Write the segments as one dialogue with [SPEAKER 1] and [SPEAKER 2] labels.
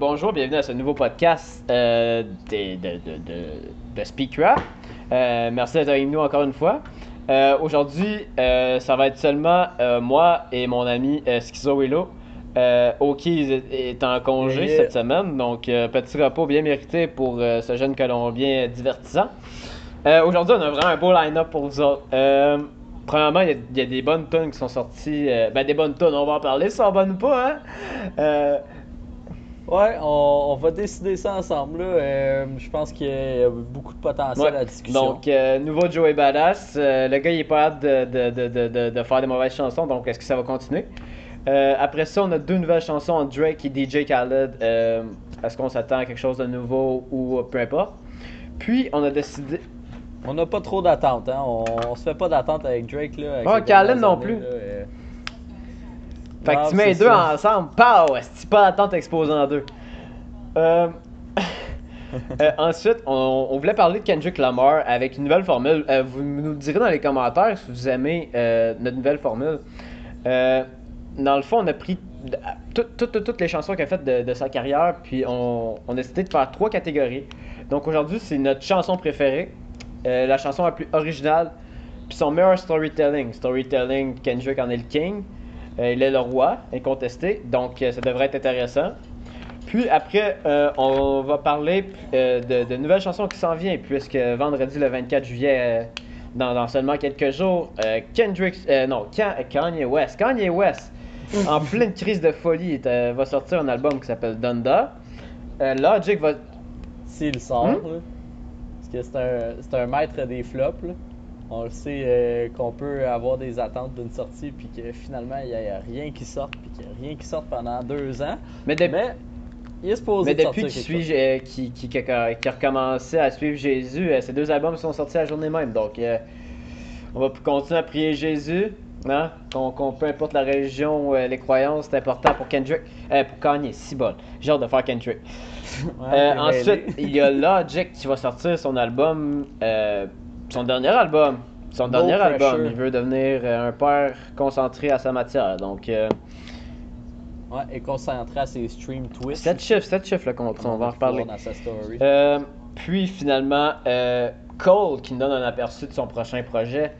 [SPEAKER 1] Bonjour, bienvenue à ce nouveau podcast euh, de, de. Euh, merci d'être avec nous encore une fois. Euh, Aujourd'hui, ça va être seulement moi et mon ami Schizo Willow. Oki est, en congé
[SPEAKER 2] Yeah,
[SPEAKER 1] cette semaine, donc petit repos bien mérité pour ce jeune Colombien divertissant. Aujourd'hui, on a vraiment un beau line-up pour vous autres. Premièrement, il y a- il y, a des bonnes tunes qui sont sorties. euh, ben, des bonnes tunes, on va en parler, sont bonnes ou pas, hein? Euh,
[SPEAKER 2] Ouais, on, on va décider ça ensemble. là. Euh, je pense qu'il y a beaucoup de potentiel
[SPEAKER 1] Ouais.
[SPEAKER 2] à la discussion.
[SPEAKER 1] Donc, euh, nouveau Joey Badass. Euh, le gars, il est pas hâte de, de, de, de, de- de faire des mauvaises chansons, donc est-ce que ça va continuer? Euh, après ça, on a deux nouvelles chansons entre Drake et DJ Khaled. Est-ce qu'on s'attend à quelque chose de nouveau ou peu importe? Puis, on a décidé.
[SPEAKER 2] On n'a pas trop d'attente, hein. On, on se fait pas d'attente avec Drake là. avec les
[SPEAKER 1] Khaled non
[SPEAKER 2] années,
[SPEAKER 1] plus.
[SPEAKER 2] là.
[SPEAKER 1] Fait que tu mets les deux ensemble. Pow! C'est pas d'attente exposée en deux? Euh, euh, ensuite, on, on voulait parler de Kendrick Lamar avec une nouvelle formule. Euh, vous nous direz dans les commentaires si vous aimez euh, notre nouvelle formule. Dans le fond, on a pris tout- tout- tout- toutes les chansons qu'il a faites de, de sa carrière, puis on, on a décidé de faire trois catégories. Donc aujourd'hui, c'est notre chanson préférée, la chanson la plus originale, puis son meilleur storytelling. Storytelling, Kendrick en est le king. Euh, il est le roi, incontesté, donc euh, ça devrait être intéressant. Puis après, euh, on va parler euh, de, de nouvelles chansons qui s'en viennent, puisque vendredi le 24 juillet, euh, dans, dans seulement quelques jours, euh, Kendrick, non, Kan- Kanye West, Kanye West, en pleine crise de folie, va sortir un album qui s'appelle Donda. Logic va,
[SPEAKER 2] S'il sort,
[SPEAKER 1] Hmm?
[SPEAKER 2] là. Parce que c'est un, c'est un maître des flops, là. On le sait euh, qu'on peut avoir des attentes d'une sortie, puis que finalement, il n'y a, rien qui sorte, puis qu'il n'y a rien qui sorte pendant deux ans.
[SPEAKER 1] mais, de-
[SPEAKER 2] Mais il est supposé
[SPEAKER 1] mais
[SPEAKER 2] de
[SPEAKER 1] depuis
[SPEAKER 2] sortir
[SPEAKER 1] suit,
[SPEAKER 2] chose.
[SPEAKER 1] euh, qui, qui, qui, a recommencé à suivre Jésus, euh, ces deux albums sont sortis la journée même, donc euh, on va continuer à prier Jésus. Hein? Qu'on, qu'on- peu importe la religion, euh, les croyances, c'est important pour Kendrick. Euh, pour Kanye, si bon. J'ai hâte de faire Kendrick.
[SPEAKER 2] Ouais,
[SPEAKER 1] Euh, ensuite, il y a Logic qui va sortir son album, son dernier album. Son
[SPEAKER 2] No
[SPEAKER 1] dernier album. Il veut devenir euh, un père concentré à sa matière. Donc, euh,
[SPEAKER 2] Ouais, et concentré à ses stream twists.
[SPEAKER 1] 7 chiffres, 7 chiffres le contrat, on va en reparler. Euh, puis finalement, euh, Cole qui nous donne un aperçu de son prochain projet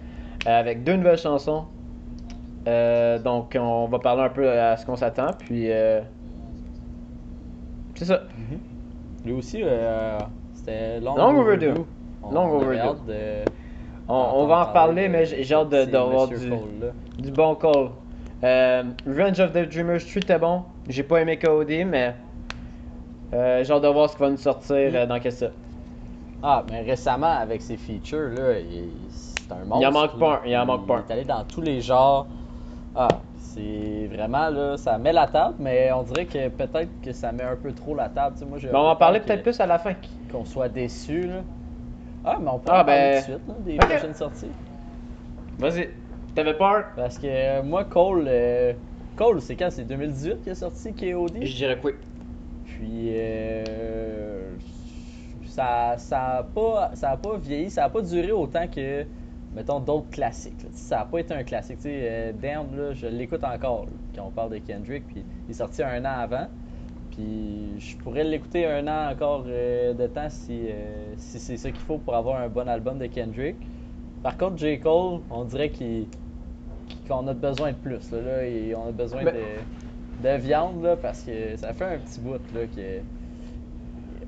[SPEAKER 1] avec deux nouvelles chansons. Donc, on va parler un peu à ce qu'on s'attend. Puis, c'est ça.
[SPEAKER 2] Mhm. Lui aussi, euh, c'était long,
[SPEAKER 1] Long overdue.
[SPEAKER 2] On,
[SPEAKER 1] Long overdue.
[SPEAKER 2] de-
[SPEAKER 1] On, va en reparler,
[SPEAKER 2] parler
[SPEAKER 1] mais
[SPEAKER 2] de
[SPEAKER 1] j'ai hâte d'avoir du, du bon Cole. Euh, Revenge of the Dreamers 3 était bon. J'ai pas aimé KOD, mais euh, j'ai hâte de voir ce qui va nous sortir euh, dans qu'est-ce.
[SPEAKER 2] Ah, mais récemment, avec ses features, là, il- c'est un monstre.
[SPEAKER 1] Il en manque pas un, il en manque pas un.
[SPEAKER 2] est allé dans tous les genres. Ah, c'est vraiment, là, ça met la table, mais on dirait que peut-être que ça met un peu trop la table. Tu sais, moi, j'ai
[SPEAKER 1] Mais on va en parler peut-être plus à la fin.
[SPEAKER 2] Qu'on soit déçu, là. Ah, mais on peut
[SPEAKER 1] Ah,
[SPEAKER 2] en parler
[SPEAKER 1] ben,
[SPEAKER 2] tout de suite, là, des prochaines sorties.
[SPEAKER 1] Vas-y. T'avais peur?
[SPEAKER 2] Parce que euh, moi, Cole, euh, Cole, c'est quand? C'est 2018 qu'il est sorti KOD
[SPEAKER 1] Je dirais oui.
[SPEAKER 2] Puis euh, ça, ça a pas, ça a pas vieilli, ça a pas duré autant que, mettons, d'autres classiques. Ça a pas été un classique. Tu sais, euh, Damned, là, je l'écoute encore là, quand on parle de Kendrick. Puis il est sorti un an avant. Puis je pourrais l'écouter un an encore euh, de temps si, euh, si c'est ça qu'il faut pour avoir un bon album de Kendrick. Par contre, J. Cole, on dirait qu'il- qu'on a besoin de plus. Là, là, et on a besoin
[SPEAKER 1] Ben-
[SPEAKER 2] de, de viande là, parce que ça fait un petit bout là, que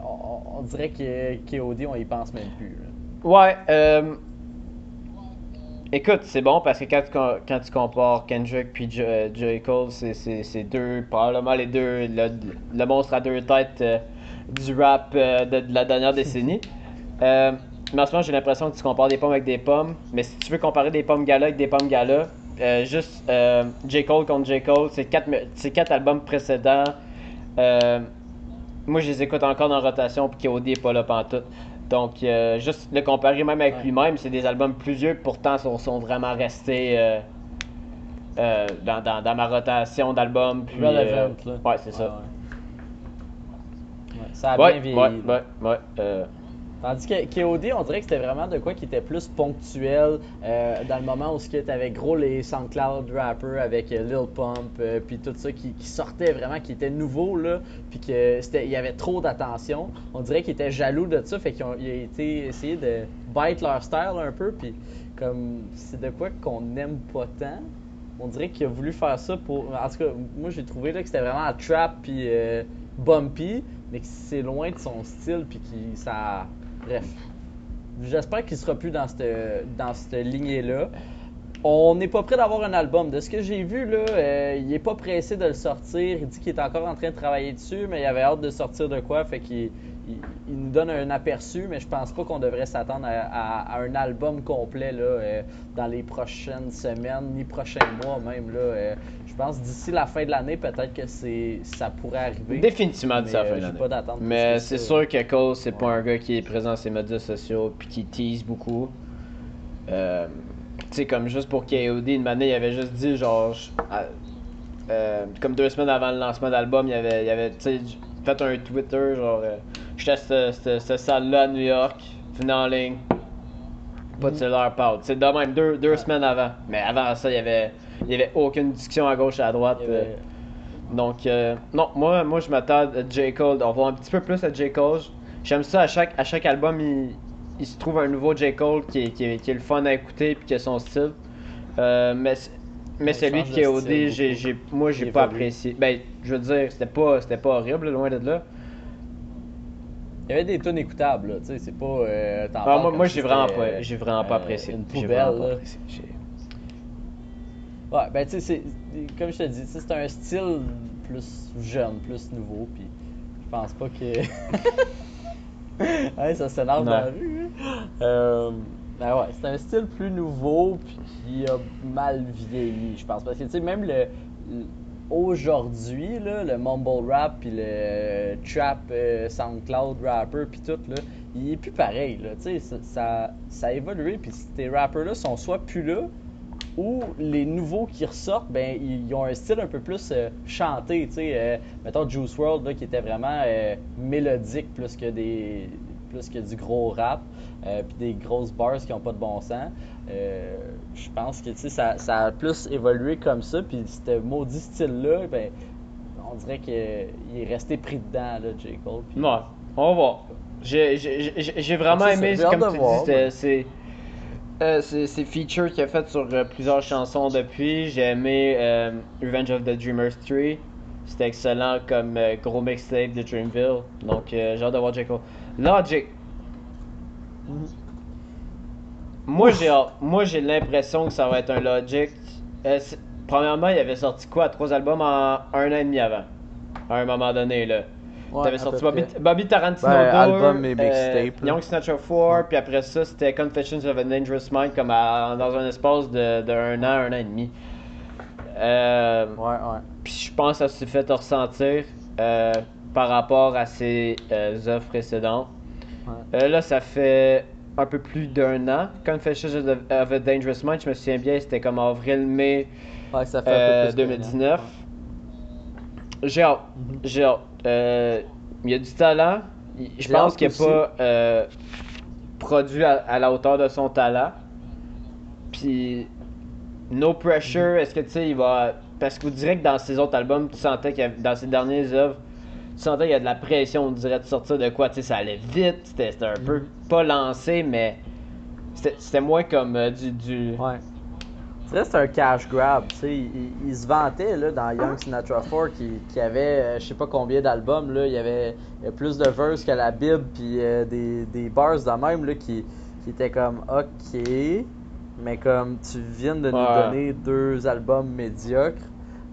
[SPEAKER 2] on, dirait que KOD, on y pense même plus. là.
[SPEAKER 1] Ouais, euh... Écoute, c'est bon parce que quand tu, quand tu compares Kendrick puis J. euh, J. Cole, c'est- deux, probablement les deux, le, le monstre à deux têtes euh, du rap euh, de, de la dernière décennie. Euh, mais en ce moment, j'ai l'impression que tu compares des pommes avec des pommes. Mais si tu veux comparer des pommes gala avec des pommes gala, juste J. Cole contre J. Cole, c'est quatre, quatre albums précédents. Moi, je les écoute encore dans rotation, puis KOD est pas là pantoute. Donc, euh, juste le comparer même avec
[SPEAKER 2] Ouais.
[SPEAKER 1] lui-même, c'est des albums plus vieux, pourtant sont, sont vraiment restés euh, euh, dans, dans, dans ma rotation d'albums. Puis,
[SPEAKER 2] Relevant, là.
[SPEAKER 1] Ouais, c'est ça.
[SPEAKER 2] Ouais, ça a bien vieilli.
[SPEAKER 1] ouais,
[SPEAKER 2] là.
[SPEAKER 1] ouais, ouais.
[SPEAKER 2] Tandis que KOD, on dirait que c'était vraiment de quoi qui était plus ponctuel euh, dans le moment où tu avais gros les SoundCloud rappers avec euh, Lil Pump, euh, puis tout ça qui, qui, sortait vraiment, qui était nouveau, là, puis qu'il y avait trop d'attention. On dirait qu'ils étaient jaloux de ça, fait qu'ils ont, été essayé de bite leur style un peu, puis comme c'est de quoi qu'on n'aime pas tant. On dirait qu'il a voulu faire ça pour. En tout cas, moi j'ai trouvé là, que c'était vraiment trap puis bumpy, mais que c'est loin de son style, puis que ça Bref. J'espère qu'il sera plus dans cette, dans cette lignée-là. On n'est pas prêt d'avoir un album. De ce que j'ai vu, là, euh, il est pas pressé de le sortir. Il dit qu'il est encore en train de travailler dessus, mais il avait hâte de sortir de quoi. Fait qu'il il, nous donne un aperçu, mais je pense pas qu'on devrait s'attendre à, un album complet là, euh, dans les prochaines semaines, ni prochains mois même. Là, euh, je pense d'ici la fin de l'année, peut-être que c'est ça pourrait arriver.
[SPEAKER 1] Définitivement d'ici la fin de l'année. Mais c'est sûr que Cole, c'est pas un gars qui est présent sur les médias sociaux puis qui tease beaucoup. Euh, tu sais, comme juste pour KOD, une année, il avait juste dit, genre, euh, comme deux semaines avant le lancement d'album, il avait, il avait fait un Twitter, genre, euh, j'étais à cette, salle-là à New York, venez en ligne, pas de cellulaire, pas. C'est de même, deux, deux semaines avant. Mais avant ça, il y avait il n'y avait aucune discussion à gauche et à droite. Euh. donc, euh, non, moi, moi je m'attends à J. Cole. On va un petit peu plus à J. Cole. J'aime ça, à chaque, à chaque album, il, se trouve un nouveau J. Cole qui est, qui, est, le fun à écouter et qui a son style. Euh, mais mais celui de KOD, j'ai, moi, j'ai pas apprécié. Ben, je veux dire, c'était pas, c'était pas horrible, loin de là.
[SPEAKER 2] Il y avait des tonnes écoutables, tu sais, c'est pas.
[SPEAKER 1] Ah, moi, moi j'ai vraiment pas, j'ai vraiment pas apprécié.
[SPEAKER 2] Une poubelle, Ouais, ben tu sais, comme je te dis, c'est un style plus jeune, plus nouveau, puis je pense pas que. ouais, ça s'énerve dans la rue. Euh, ben ouais, c'est un style plus nouveau, puis qui a mal vieilli, je pense. Parce que tu sais, même le, aujourd'hui, là, le mumble rap puis le trap euh, SoundCloud rapper puis tout, là, il est plus pareil. Là, ça, ça, ça a évolué. Puis ces rappers-là sont soit plus là, ou les nouveaux qui ressortent, ben ils ont un style un peu plus euh, chanté, tu sais, euh, mettons Juice World là, qui était vraiment euh, mélodique plus que des plus que du gros rap, puis des grosses bars qui ont pas de bon sens. je pense que ça, ça, a plus évolué comme ça, puis ce maudit style là, ben on dirait qu'il est resté pris dedans là, J Cole.
[SPEAKER 1] Ouais, on va voir. J'ai vraiment aimé, comme tu dis, c'est euh, c'est features qu'il a fait sur euh, plusieurs chansons depuis. J'ai aimé euh, Revenge of the Dreamers 3. C'était excellent comme gros mixtape de Dreamville. Donc j'ai hâte de voir. Logic. Moi j'ai moi j'ai l'impression que ça va être un Logic. premièrement, il avait sorti quoi? Trois albums en un an et demi avant. À un moment donné là. T'avais sorti Bobby, Bobby, Tarantino
[SPEAKER 3] ouais, album et euh,
[SPEAKER 1] Young Snatcher 4, puis après ça, c'était Confessions of a Dangerous Mind, comme dans un espace de, de, un an, un an et demi.
[SPEAKER 2] Euh, ouais, ouais.
[SPEAKER 1] Puis je pense que ça s'est fait ressentir euh, par rapport à ses euh, œuvres précédentes. Ouais. là, ça fait un peu plus d'un an. Confessions of a Dangerous Mind, je me souviens bien, c'était comme avril-mai
[SPEAKER 2] ouais, ça fait un peu
[SPEAKER 1] plus 2019. J'ai hâte. Mm-hmm. J'ai hâte. Euh, il y a du talent. Je pense qu'il n'est pas euh, produit à, la hauteur de son talent. Puis, no pressure, est-ce que tu sais, il va. Parce que vous direz que dans ses autres albums, tu sentais que dans ses dernières œuvres, tu sentais qu'il y a de la pression, on dirait, de sortir de quoi, tu sais, ça allait vite, c'était un peu mm-hmm. pas lancé, mais c'était moins comme euh, du, du,
[SPEAKER 2] Ouais c'est un cash grab. Il, il, se vantait là, dans Young Sinatra 4 qui, qui avait euh, je sais pas combien d'albums. Il y avait plus de verses que la Bible, puis euh, des, des bars de même là, qui, qui étaient comme OK, mais comme tu viens de nous donner deux albums médiocres.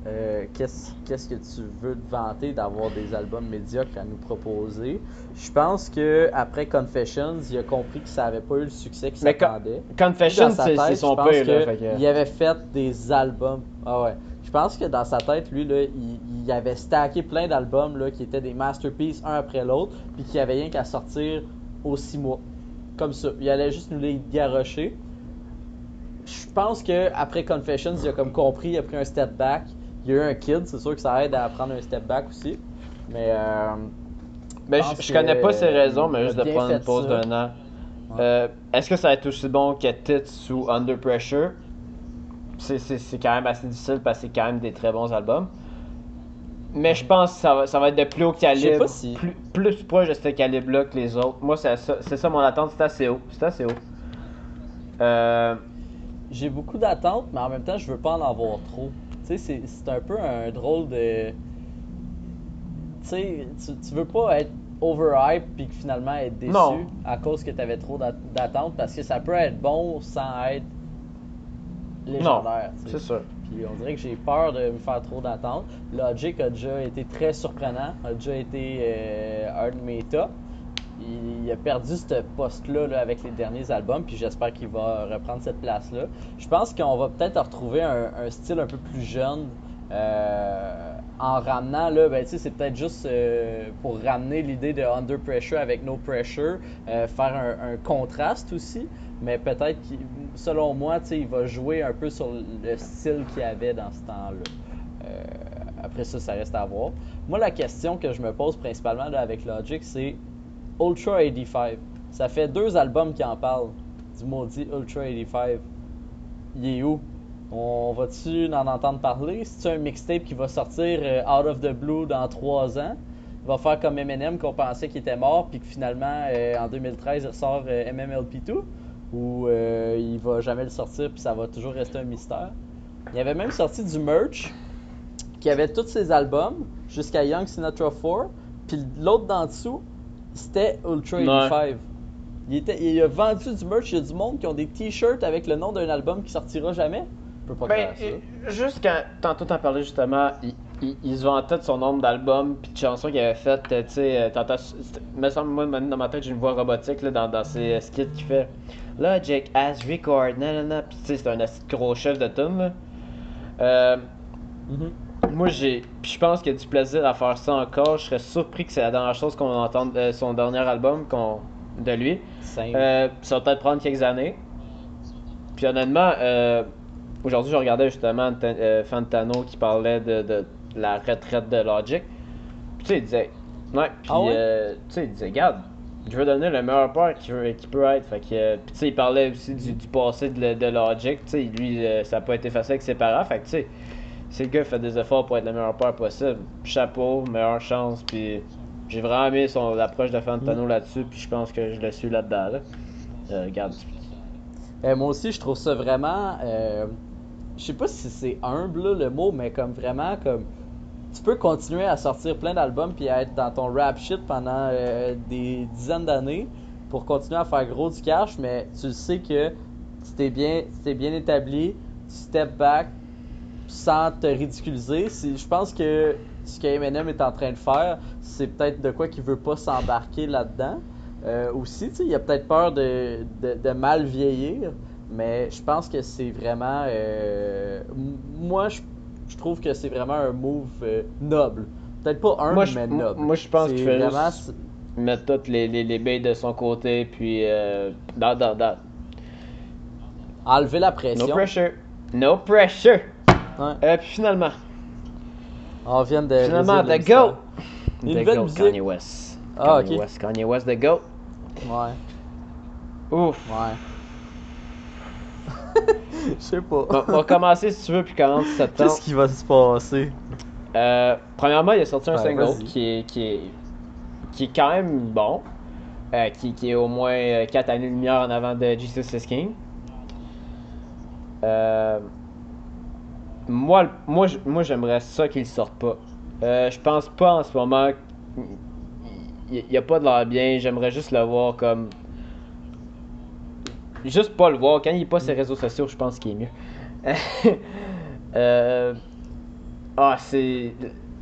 [SPEAKER 2] Euh, qu'est-ce, que tu veux te vanter d'avoir des albums médiocres à nous proposer? Je pense que après Confessions, il a compris que ça n'avait pas eu le succès qu'il s'attendait.
[SPEAKER 1] Confessions, c'est, son pire.
[SPEAKER 2] Il avait fait des albums. Ah ouais. Je pense que dans sa tête, lui, là, il, avait stacké plein d'albums là, qui étaient des masterpieces un après l'autre, puis qui avait rien qu'à sortir aux six mois. Comme ça. Il allait juste nous les garrocher. Je pense que après Confessions, il a comme compris, il a pris un step back il y a eu un kid, c'est sûr que ça aide à prendre un step back aussi. Mais, euh,
[SPEAKER 1] Ben, je, je connais pas ses raisons, mais juste de prendre une pause d'un an.
[SPEAKER 2] Ouais.
[SPEAKER 1] Euh, Est-ce que ça va être aussi bon que Tits sous Under Pressure? C'est- quand même assez difficile parce que c'est quand même des très bons albums. Mais je pense que ça va, ça va être de plus haut calibre.
[SPEAKER 2] pas si-
[SPEAKER 1] Plus, plus proche de ce calibre-là que les autres. Moi, c'est ça, c'est ça mon attente, c'est assez haut. C'est assez haut. Euh,
[SPEAKER 2] J'ai beaucoup d'attentes, mais en même temps, je veux pas en avoir trop. Tu sais, c'est- un peu un drôle de. Tu sais, tu, veux pas être overhype puis finalement être déçu
[SPEAKER 1] Non.
[SPEAKER 2] à cause que tu avais trop d'a- d'attentes parce que ça peut être bon sans être légendaire.
[SPEAKER 1] c'est sûr.
[SPEAKER 2] Puis on dirait que j'ai peur de me faire trop d'attentes. Logic a déjà été très surprenant, a déjà été euh, un de mes tops. Il, a perdu ce poste-là là, avec les derniers albums, puis j'espère qu'il va reprendre cette place-là. Je pense qu'on va peut-être retrouver un, style un peu plus jeune euh, en ramenant, là, ben, c'est peut-être juste euh, pour ramener l'idée de Under Pressure avec No Pressure, euh, faire un, contraste aussi, mais peut-être, qu'il- selon moi, il va jouer un peu sur le style qu'il avait dans ce temps-là. Après ça, ça reste à voir. Moi, la question que je me pose principalement avec Logic, c'est Ultra 85. Ça fait deux albums qui en parlent du maudit Ultra 85. Il est où? On va-tu en entendre parler? C'est un mixtape qui va sortir euh, out of the blue dans trois ans? Il va faire comme Eminem qu'on pensait qu'il était mort, puis que finalement, euh, en 2013, il ressort euh, MMLP2? Ou euh, il va jamais le sortir, puis ça va toujours rester un mystère? Il avait même sorti du merch qui avait tous ses albums jusqu'à Young Sinatra 4, puis l'autre d'en dessous, c'était Ultra
[SPEAKER 1] Ouais.
[SPEAKER 2] 85. Il, était, il a vendu du merch, il y a du monde qui ont des t-shirts avec le nom d'un album qui sortira jamais. Je peux pas
[SPEAKER 1] Ben,
[SPEAKER 2] ça.
[SPEAKER 1] juste quand, tantôt t'en parlais justement, il, il, il se vantait de son nombre d'albums puis de chansons qu'il avait faites, tu sais, euh, me semble, moi, maintenant, dans ma tête, j'ai une voix robotique, là, dans, dans ses euh, skits qu'il fait. Logic as record, nanana, pis tu sais, c'est un assez gros chef de tune, là. Euh,
[SPEAKER 2] Mhm.
[SPEAKER 1] Moi, j'ai, puis je pense qu'il y a du plaisir à faire ça encore, je serais surpris que c'est la dernière chose qu'on entende de son dernier album qu'on, de lui. Euh, ça va peut-être prendre quelques années. Puis honnêtement, euh, aujourd'hui, je regardais justement euh, Fantano qui parlait de, de la retraite de Logic. Puis tu sais, il disait, ouais, puis
[SPEAKER 2] Ah ouais?
[SPEAKER 1] euh, tu sais, il disait, regarde, je veux donner le meilleur père qu'il veut- qu'il peut être. Fait que, euh, puis tu sais, il parlait aussi du, du passé de, de Logic. Tu sais, lui, euh, ça n'a pas été facile avec ses parents. Fait que tu sais, c'est le gars qui fait des efforts pour être le meilleur père possible. Chapeau, meilleure chance, puis j'ai vraiment aimé son approche de Fantano là-dessus, puis je pense que je le suis là-dedans. Là. Euh, regarde.
[SPEAKER 2] Euh, moi aussi, je trouve ça vraiment. euh, je sais pas si c'est humble là, le mot, mais comme vraiment comme. Tu peux continuer à sortir plein d'albums puis à être dans ton rap shit pendant euh, des dizaines d'années pour continuer à faire gros du cash, mais tu sais que tu t'es bien, tu t'es bien établi, tu step back sans te ridiculiser. Je pense que ce que Eminem est en train de faire, c'est peut-être de quoi qu'il veut pas s'embarquer là-dedans. Euh, aussi, il a peut-être peur de, de, de mal vieillir, mais je pense que c'est vraiment. euh, moi, je, je trouve que c'est vraiment un move euh, noble. Peut-être pas un,
[SPEAKER 1] Moi,
[SPEAKER 2] mais noble.
[SPEAKER 1] moi, je pense qu'il fait
[SPEAKER 2] vraiment.
[SPEAKER 1] juste- Mettre toutes les, les, les baies de son côté, puis. Euh, dans, dans, dans.
[SPEAKER 2] Enlever la pression.
[SPEAKER 1] No pressure. No pressure.
[SPEAKER 2] Ouais.
[SPEAKER 1] Euh, puis finalement.
[SPEAKER 2] On vient de.
[SPEAKER 1] Finalement, The. GOAT.
[SPEAKER 2] Une
[SPEAKER 1] The GOAT,
[SPEAKER 2] musique.
[SPEAKER 1] Kanye West.
[SPEAKER 2] Ah,
[SPEAKER 1] Kanye
[SPEAKER 2] ok.
[SPEAKER 1] West, Kanye West, The GOAT.
[SPEAKER 2] Ouais,
[SPEAKER 1] Ouf.
[SPEAKER 2] ouais. Je sais pas.
[SPEAKER 1] On, on va commencer si tu veux, puis commence septembre.
[SPEAKER 2] Qu'est-ce qui va se passer?
[SPEAKER 1] Euh, premièrement, il a sorti un
[SPEAKER 2] Ouais,
[SPEAKER 1] single qui est, qui, est, qui est quand même bon. Euh, qui, qui est au moins 4 années-lumière en avant de Jesus is King. Euh, moi, le- moi, moi j'aimerais ça qu'il sorte pas. Euh, je pense pas en ce moment. Il n'y a pas de l'air bien. J'aimerais juste le voir comme. Juste pas le voir. Quand il est pas ses réseaux sociaux, je pense qu'il est mieux. Euh, Ah, c'est.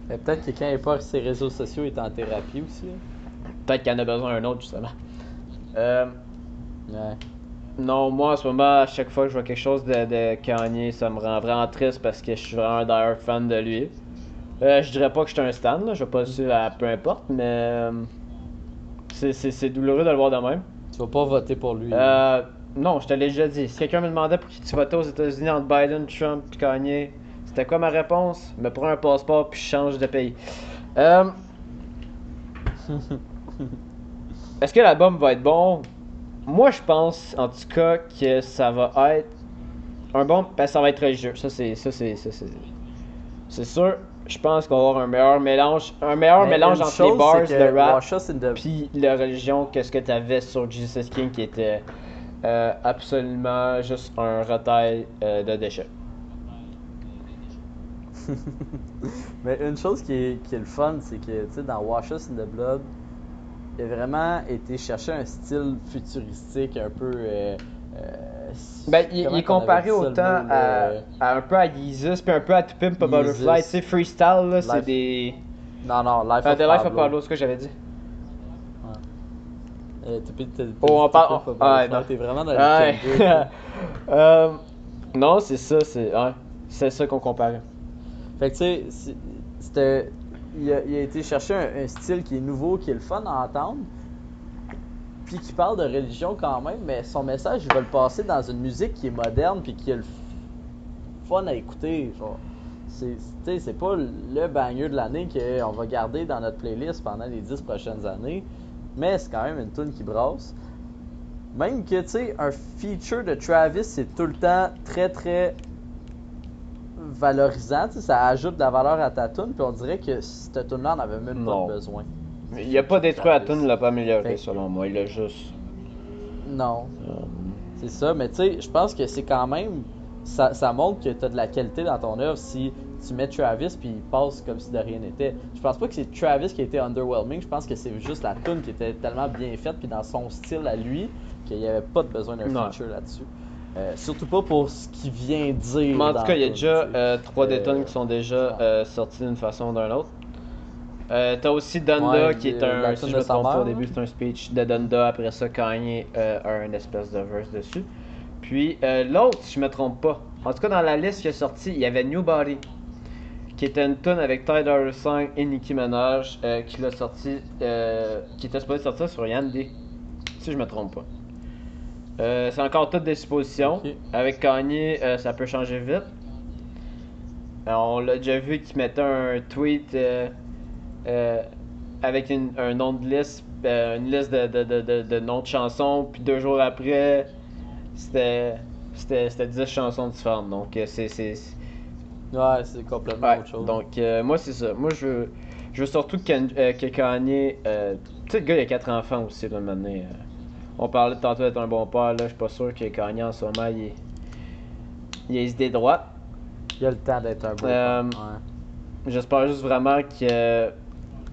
[SPEAKER 2] Mais peut-être que quand il est pas sur ses réseaux sociaux, il est en thérapie aussi.
[SPEAKER 1] Peut-être qu'il en a besoin d'un autre, justement. Euh,
[SPEAKER 2] Ouais.
[SPEAKER 1] Non, moi, en ce moment, à chaque fois que je vois quelque chose de, de Kanye, ça me rend vraiment triste parce que je suis vraiment un die fan de lui. Euh, je dirais pas que je suis un stan, là, je vais pas le suivre à peu importe, mais. euh, c'est- douloureux de le voir de même.
[SPEAKER 2] Tu vas pas voter pour lui.
[SPEAKER 1] Euh, non, je te l'ai déjà dit. Si quelqu'un me demandait pour qui tu votais aux États-Unis entre Biden, Trump et Kanye, c'était quoi ma réponse? Me prends un passeport puis je change de pays. Euh, Est-ce que l'album va être bon? Moi, je pense, en tout cas, que ça va être un bon. Ben, ça va être religieux. Ça, c'est. Ça, c'est. Ça, c'est. C'est sûr. Je pense qu'on va avoir un meilleur mélange. Un meilleur
[SPEAKER 2] Mais
[SPEAKER 1] mélange entre les bars
[SPEAKER 2] que
[SPEAKER 1] de rap.
[SPEAKER 2] The-
[SPEAKER 1] Puis la religion, qu'est-ce que t'avais sur Jesus King qui était euh, absolument juste un retail euh, de déchets.
[SPEAKER 2] Mais une chose qui est, qui est le fun, c'est que tu sais, dans Wash Us in the Blood, il a vraiment été chercher un style futuristique un peu. euh, euh,
[SPEAKER 1] Ben, il, est comparé autant à,
[SPEAKER 2] là?
[SPEAKER 1] à un peu à Jesus, puis un peu à To Pimp a. Butterfly. Tu sais, freestyle, là, c'est des.
[SPEAKER 2] Non, non, Life
[SPEAKER 1] Ah,
[SPEAKER 2] of
[SPEAKER 1] The Life of
[SPEAKER 2] Pablo.
[SPEAKER 1] Pablo, ce que j'avais dit.
[SPEAKER 2] Euh, t'es- t'es-
[SPEAKER 1] Oh, on parle-
[SPEAKER 2] pas
[SPEAKER 1] oh,
[SPEAKER 2] Pablo,
[SPEAKER 1] ouais,
[SPEAKER 2] non. T'es vraiment dans le
[SPEAKER 1] Ouais. Euh, non, c'est ça, c'est. Ouais, c'est ça qu'on comparait.
[SPEAKER 2] Fait que tu sais, c'était. Il a, été chercher un, style qui est nouveau, qui est le fun à entendre, puis qui parle de religion quand même, mais son message, il va le passer dans une musique qui est moderne, puis qui est le fun à écouter. Genre, c'est, pas le banger de l'année qu'on va garder dans notre playlist pendant les 10 prochaines années, mais c'est quand même une tune qui brasse. Même que, tu sais, un feature de Travis, c'est tout le temps très, très valorisant, ça ajoute de la valeur à ta tune, puis on dirait que cette tune là on avait même
[SPEAKER 1] Non.
[SPEAKER 2] pas besoin.
[SPEAKER 1] Il a pas détruit la tune, il l'a pas amélioré
[SPEAKER 2] Fait-
[SPEAKER 1] selon moi. Il a juste.
[SPEAKER 2] Non,
[SPEAKER 1] euh,
[SPEAKER 2] c'est ça, mais tu sais, je pense que c'est quand même, ça, ça montre que tu as de la qualité dans ton œuvre si tu mets Travis puis il passe comme si de rien n'était. Je pense pas que c'est Travis qui été underwhelming, je pense que c'est juste la tune qui était tellement bien faite puis dans son style à lui qu'il n'y avait pas de besoin d'un feature là-dessus. Euh, surtout pas pour ce qu'il vient dire.
[SPEAKER 1] Mais en tout cas, il y a déjà euh, trois
[SPEAKER 2] Euh,
[SPEAKER 1] des tonnes qui sont déjà euh, sorties d'une façon ou d'une autre. Euh, T'as aussi Donda
[SPEAKER 2] Ouais,
[SPEAKER 1] qui est un, si je me
[SPEAKER 2] sa
[SPEAKER 1] trompe pas au début, c'est un speech de Donda. Après ça, Kanye a un espèce de verse dessus. Puis l'autre, si je me trompe pas, en tout cas dans la liste qui est sortie, il y avait New Body, qui était une tune avec Ty Dolla et Nicki Minaj, qui l'a sorti, qui était supposé sortir sur Yandy, si je me trompe pas. Euh, c'est encore toutes des suppositions. Avec Kanye, euh, ça peut changer vite. Euh, on l'a déjà vu qu'il mettait un tweet euh, avec une- un nom de liste, une liste de, de, de, de, de noms de chansons, puis deux jours après, c'était c'était c'était 10 chansons différentes. Donc, c'est. c'est-
[SPEAKER 2] Ouais, c'est complètement
[SPEAKER 1] Ouais,
[SPEAKER 2] autre chose.
[SPEAKER 1] donc, moi, c'est ça. Moi, je veux, je veux surtout que, que Kanye. tu sais, le gars, il a 4 enfants aussi, là, maintenant. Euh. on parlait tantôt d'être un bon père, là. Je suis pas sûr que Kanye, en ce moment, il, il a les idées droites.
[SPEAKER 2] Il a le temps d'être un
[SPEAKER 1] Euh,
[SPEAKER 2] père, ouais.
[SPEAKER 1] J'espère juste vraiment que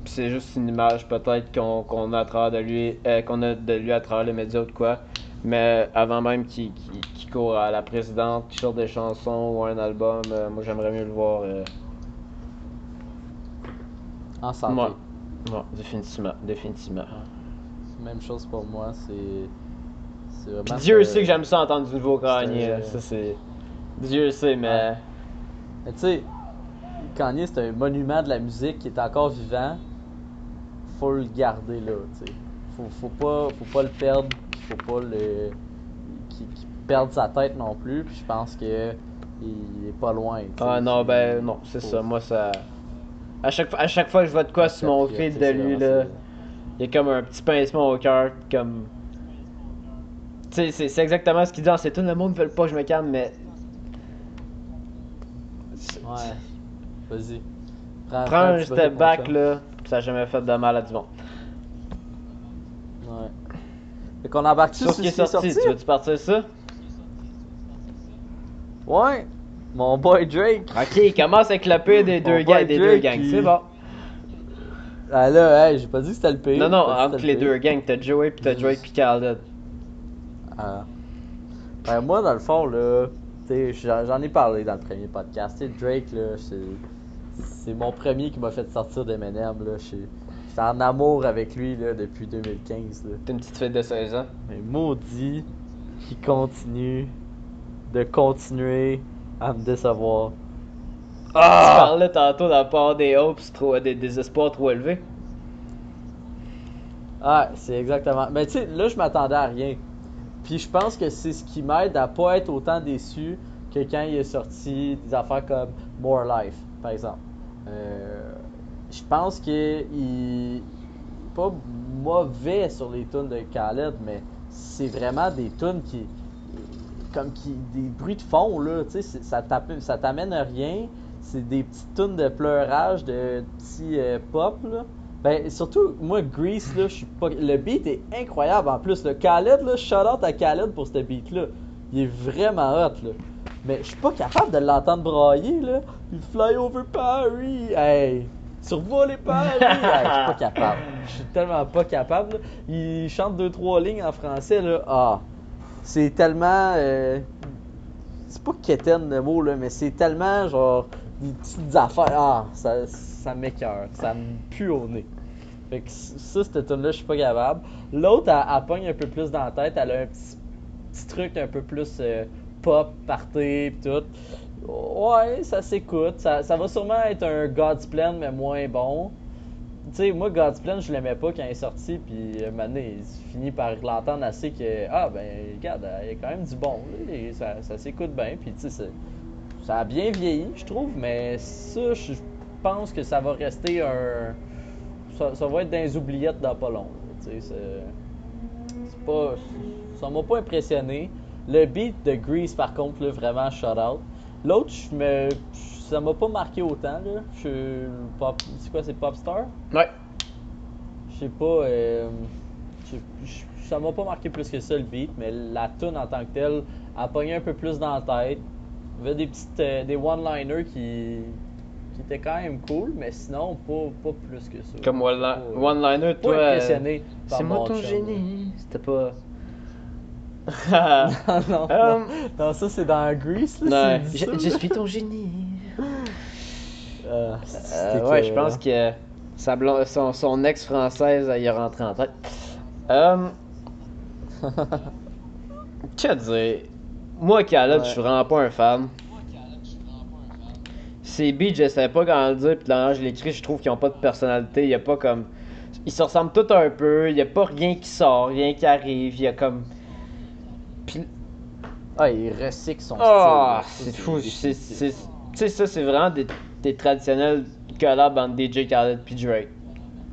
[SPEAKER 1] c'est juste une image peut-être qu'on qu'on a à travers de lui, euh, qu'on a de lui à travers les médias ou de quoi. Mais avant même qu'il court à la présidente, qu'il sorte des chansons ou un album, euh, moi j'aimerais mieux le voir. euh,
[SPEAKER 2] En santé.
[SPEAKER 1] définitivement, définitivement.
[SPEAKER 2] Même chose pour moi, c'est.
[SPEAKER 1] Puis Dieu sait que j'aime ça entendre du nouveau Kanye, ça c'est. Dieu sait, mais.
[SPEAKER 2] Ouais. Mais tu sais, Kanye, c'est un monument de la musique qui est encore vivant. Faut le garder là, tu sais. Faut, faut, pas, faut pas le perdre, faut pas le. qu'il qu'il perde sa tête non plus, puis je pense que il est pas loin.
[SPEAKER 1] Ah non, ben non, c'est ça. Moi ça. À chaque, fois- à chaque fois que je vois de quoi sur mon feed de lui, là. Il y a comme un petit pincement au cœur, comme. Tu sais, c'est- exactement ce qu'il dit dans tune. Le monde veut pas que je me calme, mais.
[SPEAKER 2] Ouais. Vas-y. Prends,
[SPEAKER 1] Prends un step back, là. Ça a jamais fait de mal à du monde.
[SPEAKER 2] Ouais. Fait qu'on embarque
[SPEAKER 1] Sur ce qui est sorti, tu veux-tu partir ça?
[SPEAKER 2] Ouais. Mon boy Drake.
[SPEAKER 1] Ok, il commence le pire des deux, gangs, des deux gangs, c'est bon.
[SPEAKER 2] Ah là, hey, j'ai pas dit que c'était le pire.
[SPEAKER 1] Non, non, entre les
[SPEAKER 2] le
[SPEAKER 1] deux gangs, t'as Joey pis t'as Drake pis Khaled.
[SPEAKER 2] Ah. Ben, moi, dans le fond, là, j'en ai parlé dans le premier podcast. Tu sais, Drake, là, c'est- mon premier qui m'a fait sortir d'Eminem, là. J'étais en amour avec lui, là, depuis 2015, là.
[SPEAKER 1] T'es une petite fille de 16 ans.
[SPEAKER 2] Mais maudit qu'il continue de continuer à me décevoir.
[SPEAKER 1] Tu parlais tantôt part des hopes, trop, des, des espoirs trop élevés.
[SPEAKER 2] Ah, c'est exactement. Mais tu sais, là, je m'attendais à rien. Puis je pense que c'est ce qui m'aide à pas être autant déçu que quand il est sorti des affaires comme More Life, par exemple. Euh, je pense que il. Pas mauvais sur les tunes de Khaled, mais c'est vraiment des tunes qui. comme qui. des bruits de fond, là. Tu sais, ça t'amène à rien. C'est des petites tunes de pleurage, de petits euh, pop. Ben, surtout, moi, Grease, là, je suis pas. Le beat est incroyable en plus. Le Khaled, là, shout out à Khaled pour ce beat-là. Il est vraiment hot, là. Mais je suis pas capable de l'entendre brailler, là. Il fly over Paris. Hey! Survoler Paris! Hey, je suis pas capable. Je suis tellement pas capable. Il chante deux, trois lignes en français, là. Ah! C'est tellement. euh, C'est pas quétaine le mot, là, mais c'est tellement, genre, des petites affaires. Ah! Ça, ça m'écœure. Ça me pue au nez. Fait que ça, cette tune là je suis pas capable. L'autre, elle, elle pogne un peu plus dans la tête. Elle a un petit, petit truc un peu plus euh, pop, party, pis tout. Ouais, ça s'écoute. Ça, ça va sûrement être un God's Plan, mais moins bon. Tu sais, moi, God's Plan, je l'aimais pas quand il est sorti, puis moment donné, il finit par l'entendre assez que, ah, ben, regarde, il y a quand même du bon, là, et ça, ça s'écoute bien, puis tu sais, ça a bien vieilli, je trouve, mais ça, je pense que ça va rester un. Ça, ça va être dans les oubliettes dans pas long. c'est. Pas. Ça m'a pas impressionné. Le beat de Grease, par contre, là, vraiment shout out. L'autre, je me. Ça m'a pas marqué autant, là. Je pop. C'est quoi, c'est Popstar?
[SPEAKER 1] Ouais.
[SPEAKER 2] Je sais pas. euh, ça m'a pas marqué plus que ça le beat, mais la tune en tant que telle a pogné un peu plus dans la tête. Il y avait des petites euh, des one-liners qui, qui étaient quand même cool, mais sinon pas, pas plus que ça.
[SPEAKER 1] Comme one-
[SPEAKER 2] Pas-
[SPEAKER 1] one-liner,
[SPEAKER 2] pas
[SPEAKER 1] toi. euh,
[SPEAKER 2] impressionné par
[SPEAKER 1] C'est moi ton génie. C'était pas.
[SPEAKER 2] non, non,
[SPEAKER 1] Euh,
[SPEAKER 2] non. Non, ça c'est dans Grease, là. Dit
[SPEAKER 1] je, suis ton génie.
[SPEAKER 2] Euh,
[SPEAKER 1] Euh, ouais, je pense que sa blonde- son, son ex-française, elle y est rentrée en tête. Euh, que dire? Moi, Khaled, je suis vraiment pas un fan. Ces beats, je savais pas comment le dire, puis là, je l'écris, je trouve qu'ils ont pas de personnalité. Il y a pas comme. Ils se ressemblent tous un peu, il y a pas rien qui sort, rien qui arrive, il y a comme. Puis
[SPEAKER 2] Ah, il recycle son
[SPEAKER 1] ah,
[SPEAKER 2] style.
[SPEAKER 1] c'est fou. tu sais, ça, c'est vraiment des, des traditionnels collabs entre DJ Khaled puis Drake.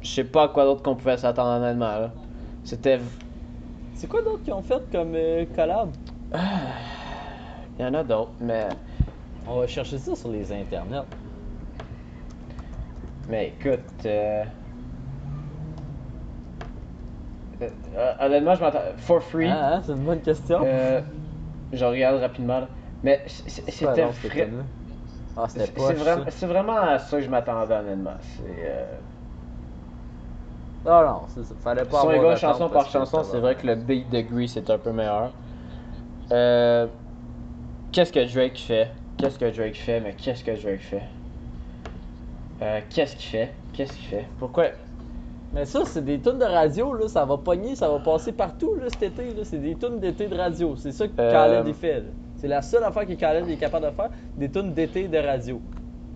[SPEAKER 1] Je sais pas à quoi d'autre qu'on pouvait s'attendre honnêtement, là. C'était...
[SPEAKER 2] C'est quoi d'autres qu'ils ont fait comme euh, collab?
[SPEAKER 1] Il y en a d'autres, mais...
[SPEAKER 2] On va chercher ça sur les internets.
[SPEAKER 1] Mais écoute... Euh... euh, honnêtement, je m'attends... For free,
[SPEAKER 2] Ah, hein, c'est une bonne question.
[SPEAKER 1] euh, je regarde rapidement, là. Mais c'était vrai...
[SPEAKER 2] Ah, c'était
[SPEAKER 1] C'est,
[SPEAKER 2] pas
[SPEAKER 1] c'est vraiment, à ça que je m'attendais, honnêtement. C'est... Euh...
[SPEAKER 2] Non, non, c'est ça. Fallait pas
[SPEAKER 1] Si on chanson par chanson, c'est vrai que le beat de Grease est un peu meilleur. Euh, qu'est-ce que Drake fait? Qu'est-ce que Drake fait Mais qu'est-ce que Drake fait? Euh, Qu'est-ce qu'il fait? Qu'est-ce qu'il fait? Pourquoi?
[SPEAKER 2] Mais ça, c'est des tunes de radio, là. Ça va pogner, ça va passer partout, là, cet été, là. C'est des tunes d'été de radio. C'est ça que
[SPEAKER 1] Euh,
[SPEAKER 2] Khaled, fait. C'est la seule affaire que Khaled est capable de faire, des tunes d'été de radio.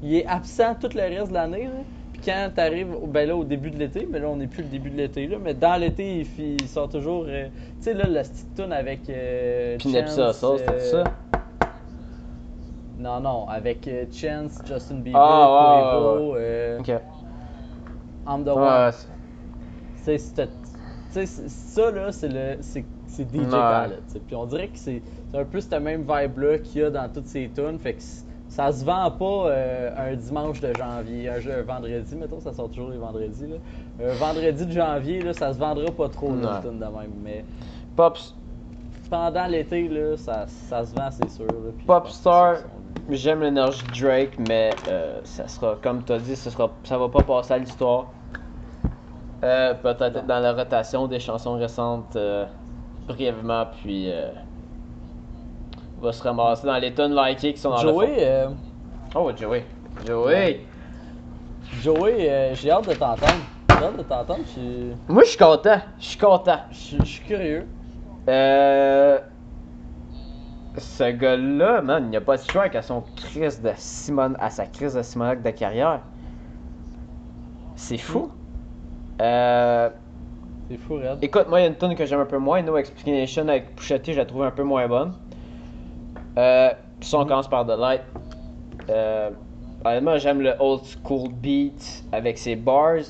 [SPEAKER 2] Il est absent tout le reste de l'année, là. Puis quand t'arrives, au- ben là, au début de l'été, mais là, on n'est plus le début de l'été, là. Mais dans l'été, il, il sort toujours. euh, tu sais, là, la petite tune avec. Euh, Chance,
[SPEAKER 1] c'était
[SPEAKER 2] euh,
[SPEAKER 1] ça
[SPEAKER 2] Non, non, avec euh, Chance, Justin Bieber,
[SPEAKER 1] Ah, ouais,
[SPEAKER 2] Quavo, euh. I'm the One.
[SPEAKER 1] c'est-
[SPEAKER 2] ça là, c'est le, c'est, DJ. Khaled. Puis on dirait que c'est, un peu cette même vibe là qu'il y a dans toutes ces tunes. Fait que ça se vend pas euh, un dimanche de janvier, un, un vendredi, mettons, ça sort toujours les vendredis. Là. Un vendredi de janvier, là, ça se vendra pas trop une tune de même. Mais
[SPEAKER 1] Pops,
[SPEAKER 2] pendant l'été, là, ça, ça se vend, c'est sûr. Là,
[SPEAKER 1] j'aime l'énergie de Drake, mais euh, ça sera, comme tu as dit, ça, sera, ça va pas passer à l'histoire. Euh, Peut-être
[SPEAKER 2] Non.
[SPEAKER 1] dans la rotation des chansons récentes, euh, brièvement, puis euh, va se ramasser dans les tonnes likées qui sont dans
[SPEAKER 2] Joey,
[SPEAKER 1] le
[SPEAKER 2] euh.
[SPEAKER 1] Oh, Joey. Joey!
[SPEAKER 2] Joey, j'ai hâte de t'entendre. J'ai hâte de t'entendre.
[SPEAKER 1] Moi, je suis content. Je suis content.
[SPEAKER 2] je suis- je suis curieux.
[SPEAKER 1] Euh. Ce gars-là, man, il n'y a pas de choix à son crise de Simone, à sa crise de Simonac de carrière. C'est fou. Euh.
[SPEAKER 2] C'est fou, Red.
[SPEAKER 1] Écoute, moi, il y a une tune que j'aime un peu moins. No Explanation avec Pusha T, je la trouve un peu moins bonne. Euh, puis ça, on commence par The Light. Euh, honnêtement, j'aime le old school beat avec ses bars.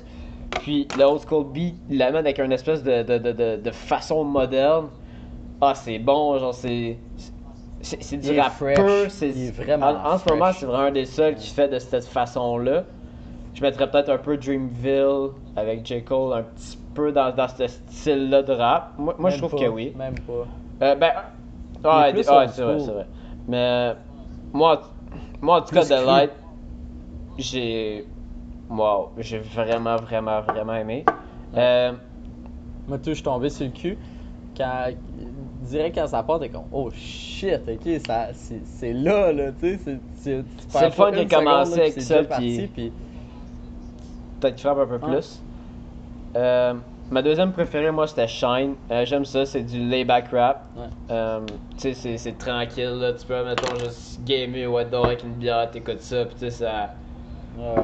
[SPEAKER 1] Puis le old school beat, il l'amène avec une espèce de, de, de, de, de façon moderne. Ah, c'est bon, genre c'est. C'est du
[SPEAKER 2] Il est
[SPEAKER 1] rap
[SPEAKER 2] fresh.
[SPEAKER 1] pur, c'est
[SPEAKER 2] vraiment
[SPEAKER 1] En, en ce moment, c'est vraiment un des seuls qui fait de cette façon-là. Je mettrais peut-être un peu Dreamville avec J. Cole, un petit peu dans, dans ce style-là de rap. Moi, moi je trouve
[SPEAKER 2] pas,
[SPEAKER 1] que oui.
[SPEAKER 2] Même pas.
[SPEAKER 1] Euh, ben,
[SPEAKER 2] est
[SPEAKER 1] ouais, ouais, c'est vrai, c'est vrai. Mais moi, moi en tout
[SPEAKER 2] Plus
[SPEAKER 1] cas, The. Light, j'ai. Wow, j'ai vraiment, vraiment, vraiment aimé. Euh,
[SPEAKER 2] Moi, tout, je suis tombé sur le cul. Quand, direct quand ça part, t'es comme, oh shit, ok, ça, c'est, là, là, tu sais. C'est, c'est,
[SPEAKER 1] le fun
[SPEAKER 2] là, puis
[SPEAKER 1] avec ça, puis-
[SPEAKER 2] puis
[SPEAKER 1] peut-être frappe un peu plus. Euh, ma deuxième préférée, moi, c'était Shine. Euh, J'aime ça, c'est du layback rap.
[SPEAKER 2] Ouais.
[SPEAKER 1] Euh, tu sais, c'est- tranquille, là. Tu peux, mettons, juste gamer ou dehors avec une bière, t'écoutes ça, pis tu sais, ça.
[SPEAKER 2] ouais.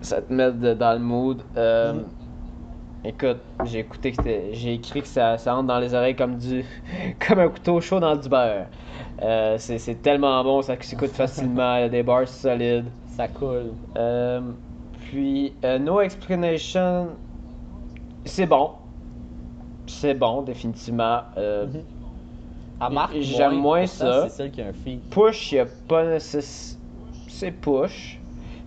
[SPEAKER 1] ça te met de- dans le mood. Euh,
[SPEAKER 2] Mhm.
[SPEAKER 1] Écoute, j'ai écouté que j'ai écrit que ça, ça entre dans les oreilles comme du comme un couteau chaud dans du beurre. Euh, c'est tellement bon, ça s'écoute facilement, il y a des bars solides.
[SPEAKER 2] ça coule.
[SPEAKER 1] Euh, puis euh, No Explanation, c'est bon. C'est bon, définitivement. Euh,
[SPEAKER 2] Mhm. Elle marque
[SPEAKER 1] J'aime moins ça.
[SPEAKER 2] C'est celle qui a un feed.
[SPEAKER 1] Push, il n'y a pas C'est push.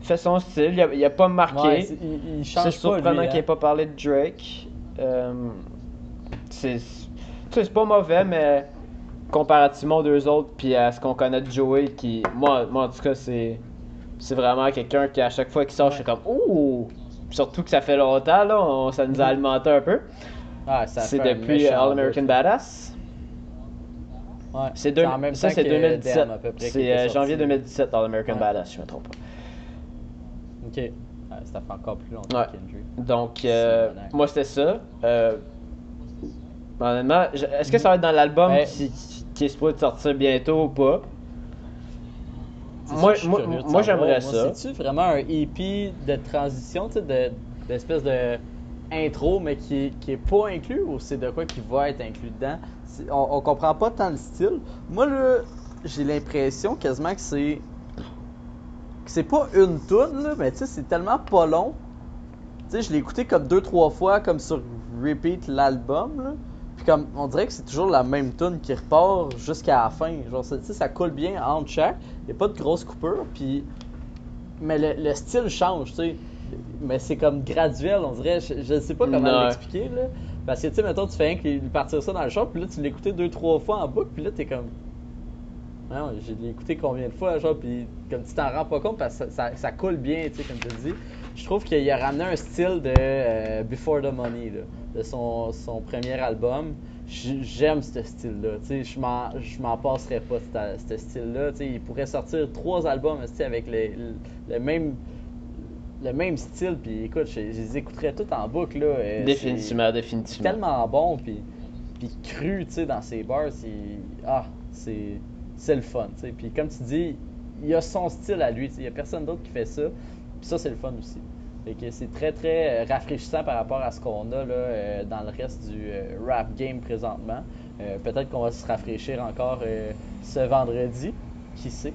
[SPEAKER 1] Fait son style, il n'y a, pas marqué.
[SPEAKER 2] Ouais, il, il
[SPEAKER 1] C'est surprenant qu'il n'ait
[SPEAKER 2] hein.
[SPEAKER 1] pas parlé de Drake. Euh, c'est pas mauvais, mais comparativement aux deux autres, puis à ce qu'on connaît de Joey, qui, moi, moi en tout cas, c'est c'est vraiment quelqu'un qui, à chaque fois qu'il sort, je suis comme Ouh! Surtout que ça fait longtemps, là, on- ça nous a alimenté un peu.
[SPEAKER 2] Ah,
[SPEAKER 1] C'est depuis All American. Badass.
[SPEAKER 2] Ouais.
[SPEAKER 1] C'est deux- ça, c'est
[SPEAKER 2] que
[SPEAKER 1] 2017.
[SPEAKER 2] Damn, à peu près, qui
[SPEAKER 1] C'est euh, janvier 2017, All American
[SPEAKER 2] Ouais.
[SPEAKER 1] Badass, je me trompe pas.
[SPEAKER 2] Ok. Ouais, ça fait encore plus longtemps
[SPEAKER 1] Ouais.
[SPEAKER 2] qu'Hendry.
[SPEAKER 1] Donc, euh, moi, c'était ça. Euh, honnêtement, est-ce que ça va être dans l'album
[SPEAKER 2] Ben-
[SPEAKER 1] qui, qui- est supposé sortir bientôt ou pas? Moi- moi- moi, j'aimerais ça.
[SPEAKER 2] C'est-tu vraiment un EP de transition, d'espèce de intro, mais qui, qui est pas inclus ou c'est de quoi qui va être inclus dedans? On, on comprend pas tant le style. Moi, là, j'ai l'impression quasiment que c'est. C'est pas une tune, là, mais tu sais, c'est tellement pas long. Tu sais, je l'ai écouté comme deux, trois fois, comme sur repeat l'album, là. Puis comme, on dirait que c'est toujours la même tune qui repart jusqu'à la fin. Genre, tu sais, ça coule bien entre chaque. Il a pas de grosse coupure, puis... Mais le, le style change, tu sais. Mais c'est comme graduel, on dirait. Je, je sais pas comment l'expliquer, là. Parce que, tu sais, mettons, tu fais que lui partir ça dans le shop, puis là, tu l'écoutais deux, trois fois en boucle, puis là, t'es comme... Non, j'ai écouté combien de fois, genre, puis comme tu t'en rends pas compte, parce que ça, ça, ça coule bien, tu sais, comme tu dis. Je trouve qu'il a ramené un style de euh, Before the Money, là, de son, son premier album. J'aime ce style-là, tu sais, je m'en- je passerais pas, ce style-là, tu sais, il pourrait sortir trois albums, tu sais, avec le, le, le même le même style, puis écoute, je, je les écouterais tous en boucle, là. euh,
[SPEAKER 1] définitivement, définitivement.
[SPEAKER 2] tellement bon, puis, puis cru, tu sais, dans ses bars, c'est... Ah, c'est... C'est le fun, tu sais. Puis comme tu dis, il a son style à lui. Il y a personne d'autre qui fait ça. Puis ça, c'est le fun aussi. C'est très, très euh, rafraîchissant par rapport à ce qu'on a, là, euh, dans le reste du euh, rap game présentement. Euh, Peut-être qu'on va se rafraîchir encore ce vendredi. Qui sait?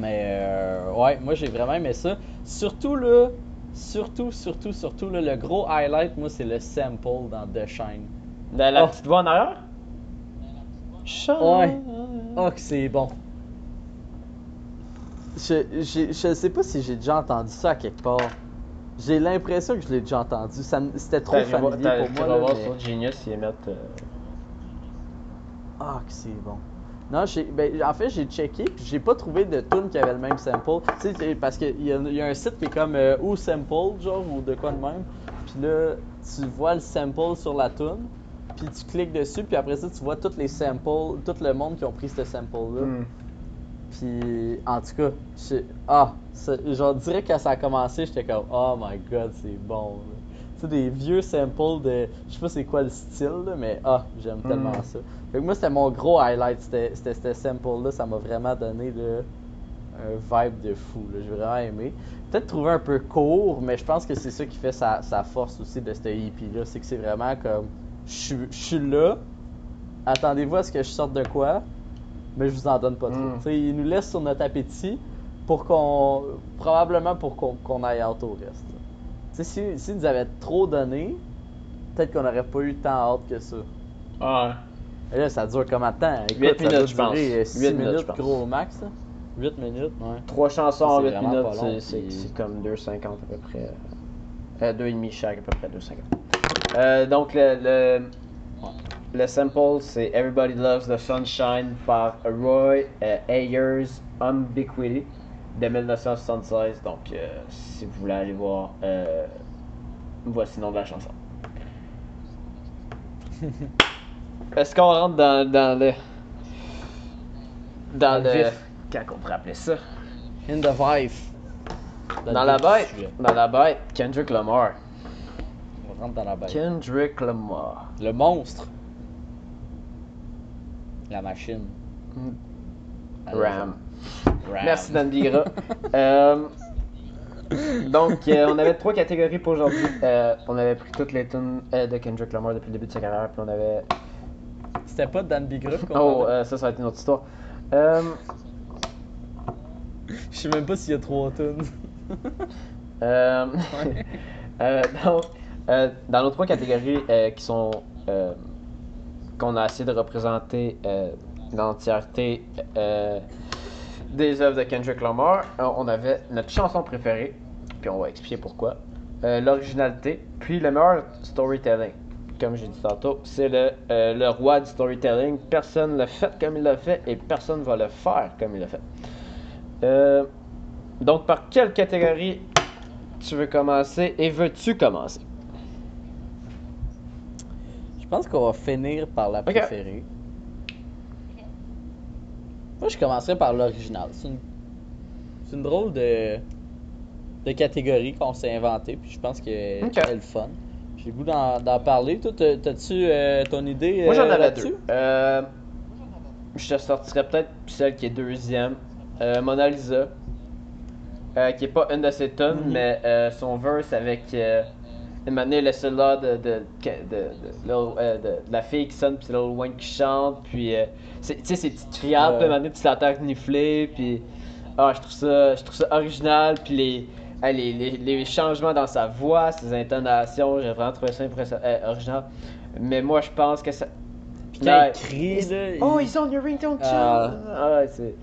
[SPEAKER 2] Mais euh, ouais, moi j'ai vraiment aimé ça. Surtout là, surtout, surtout, surtout là, le gros highlight, moi c'est le sample dans The Shine.
[SPEAKER 1] La, la
[SPEAKER 2] Oh.
[SPEAKER 1] petite voix en arrière?
[SPEAKER 2] Ouais. Oh que c'est bon. Je, je sais pas si j'ai déjà entendu ça à quelque part. J'ai l'impression que je l'ai déjà entendu. Ça C'était trop familier pour
[SPEAKER 1] tu
[SPEAKER 2] moi.
[SPEAKER 1] vas
[SPEAKER 2] là,
[SPEAKER 1] voir
[SPEAKER 2] mais-
[SPEAKER 1] sur Genius, ils mettent. euh,
[SPEAKER 2] Ah, que c'est bon. Non, j'ai, ben, en fait, j'ai checké, puis j'ai pas trouvé de tune qui avait le même sample. Tu sais, parce qu'il y, a- il y a un site qui est comme euh, ou sample, genre, ou de quoi de même. Puis là, tu vois le sample sur la tune, puis tu cliques dessus, puis après ça, tu vois tous les samples, tout le monde qui ont pris ce sample-là.
[SPEAKER 1] hmm.
[SPEAKER 2] Puis, en tout cas, je- ah, genre, direct quand ça a commencé, j'étais comme, oh my god, c'est bon. Tu sais, des vieux samples de, je sais pas c'est quoi le style, là, mais ah, j'aime
[SPEAKER 1] Mm.
[SPEAKER 2] tellement ça. Fait que moi, c'était mon gros highlight, c'était ce sample-là, ça m'a vraiment donné là, un vibe de fou, j'ai vraiment aimé. Peut-être trouvé un peu court, mais je pense que c'est ça qui fait sa, sa force aussi de ce EP-là, c'est que c'est vraiment comme, je suis- je suis là, attendez-vous à ce que je sorte de quoi, mais je vous en donne pas trop.
[SPEAKER 1] Mm.
[SPEAKER 2] Tu sais, il nous laisse sur notre appétit pour qu'on. probablement pour qu'on aille out au reste. sais, si, si nous avaient trop donné, peut-être qu'on n'aurait pas eu tant hâte que ça.
[SPEAKER 1] Ouais.
[SPEAKER 2] Et là, ça dure combien de temps? Écoute,
[SPEAKER 1] Huit
[SPEAKER 2] ça doit
[SPEAKER 1] minutes, je pense.
[SPEAKER 2] durer 6
[SPEAKER 1] Huit minutes,
[SPEAKER 2] gros au max. là. 8 minutes, ouais.
[SPEAKER 1] Trois chansons en
[SPEAKER 2] C'est
[SPEAKER 1] 8
[SPEAKER 2] vraiment
[SPEAKER 1] minutes,
[SPEAKER 2] puis-
[SPEAKER 1] c'est comme 2,50 à peu près. Euh, 2,5 chaque, à peu près 2,50. Euh, donc, le, le, le sample, c'est Everybody Loves the Sunshine par Roy euh, Ayers Ubiquity de 1976. Donc, euh, si vous voulez aller voir, euh, voici le nom de la chanson. Est-ce qu'on rentre dans, dans le. Dans
[SPEAKER 2] le
[SPEAKER 1] le.
[SPEAKER 2] vif.
[SPEAKER 1] Comment on pourrait appeler ça?
[SPEAKER 2] In the vibe.
[SPEAKER 1] Dans la bête, dans la bête, Kendrick Lamar.
[SPEAKER 2] Rentre dans la bête.
[SPEAKER 1] Kendrick Lamar.
[SPEAKER 2] Le monstre. La machine.
[SPEAKER 1] Ram.
[SPEAKER 2] Ram.
[SPEAKER 1] Merci Dan Bigra. Euh, donc, euh, on avait trois catégories pour aujourd'hui. Euh, on avait pris toutes les tunes euh, de Kendrick Lamar depuis le début de sa carrière. Puis on avait.
[SPEAKER 2] C'était pas Dan Bigra qu'on
[SPEAKER 1] Oh, ça, ça va être une autre histoire.
[SPEAKER 2] Je sais même pas s'il y a trois tunes. Ouais.
[SPEAKER 1] donc, euh, dans nos trois catégories euh, qui sont. euh, qu'on a essayé de représenter l'entièreté des œuvres de Kendrick Lamar, on avait notre chanson préférée, puis on va expliquer pourquoi, l'originalité, puis le meilleur storytelling. Comme j'ai dit tantôt, c'est le, le roi du storytelling. Personne ne l'a fait comme il l'a fait et personne ne va le faire comme il l'a fait. Donc, par quelle catégorie tu veux commencer et veux-tu commencer?
[SPEAKER 2] Je pense qu'on va finir par la préférée. Moi, je commencerai par l'original. C'est une, c'est une drôle de, de catégorie qu'on s'est inventée, puis je pense qu'elle
[SPEAKER 1] Ok.
[SPEAKER 2] est le fun. J'ai le goût d'en, parler. Toi, t'as- t'as-tu euh, ton idée
[SPEAKER 1] Moi, j'en
[SPEAKER 2] euh,
[SPEAKER 1] avais deux. Euh, je te sortirais peut-être celle qui est deuxième. Euh, Mona Lisa. Qui est pas une de ses tunes,
[SPEAKER 2] Mhm.
[SPEAKER 1] mais euh, son verse avec euh, manière le celle-là de, de, de, de, de- Lil- euh, de- de la fille qui sonne, puis c'est Lil Wayne qui chante, puis euh, c'est- tu sais, ces petites criades, puis manière, tu l'entends renifler, puis ah, je trouve ça, je trouve ça original, puis les, ah, les, les, les changements dans sa voix, ses intonations, j'ai vraiment trouvé ça impressionnant, euh, original. Mais moi, je pense que ça.
[SPEAKER 2] Puis il là.
[SPEAKER 1] Oh,
[SPEAKER 2] il-
[SPEAKER 1] he's on your ringtone
[SPEAKER 2] Ah.
[SPEAKER 1] channel! Ah, ouais, c'est-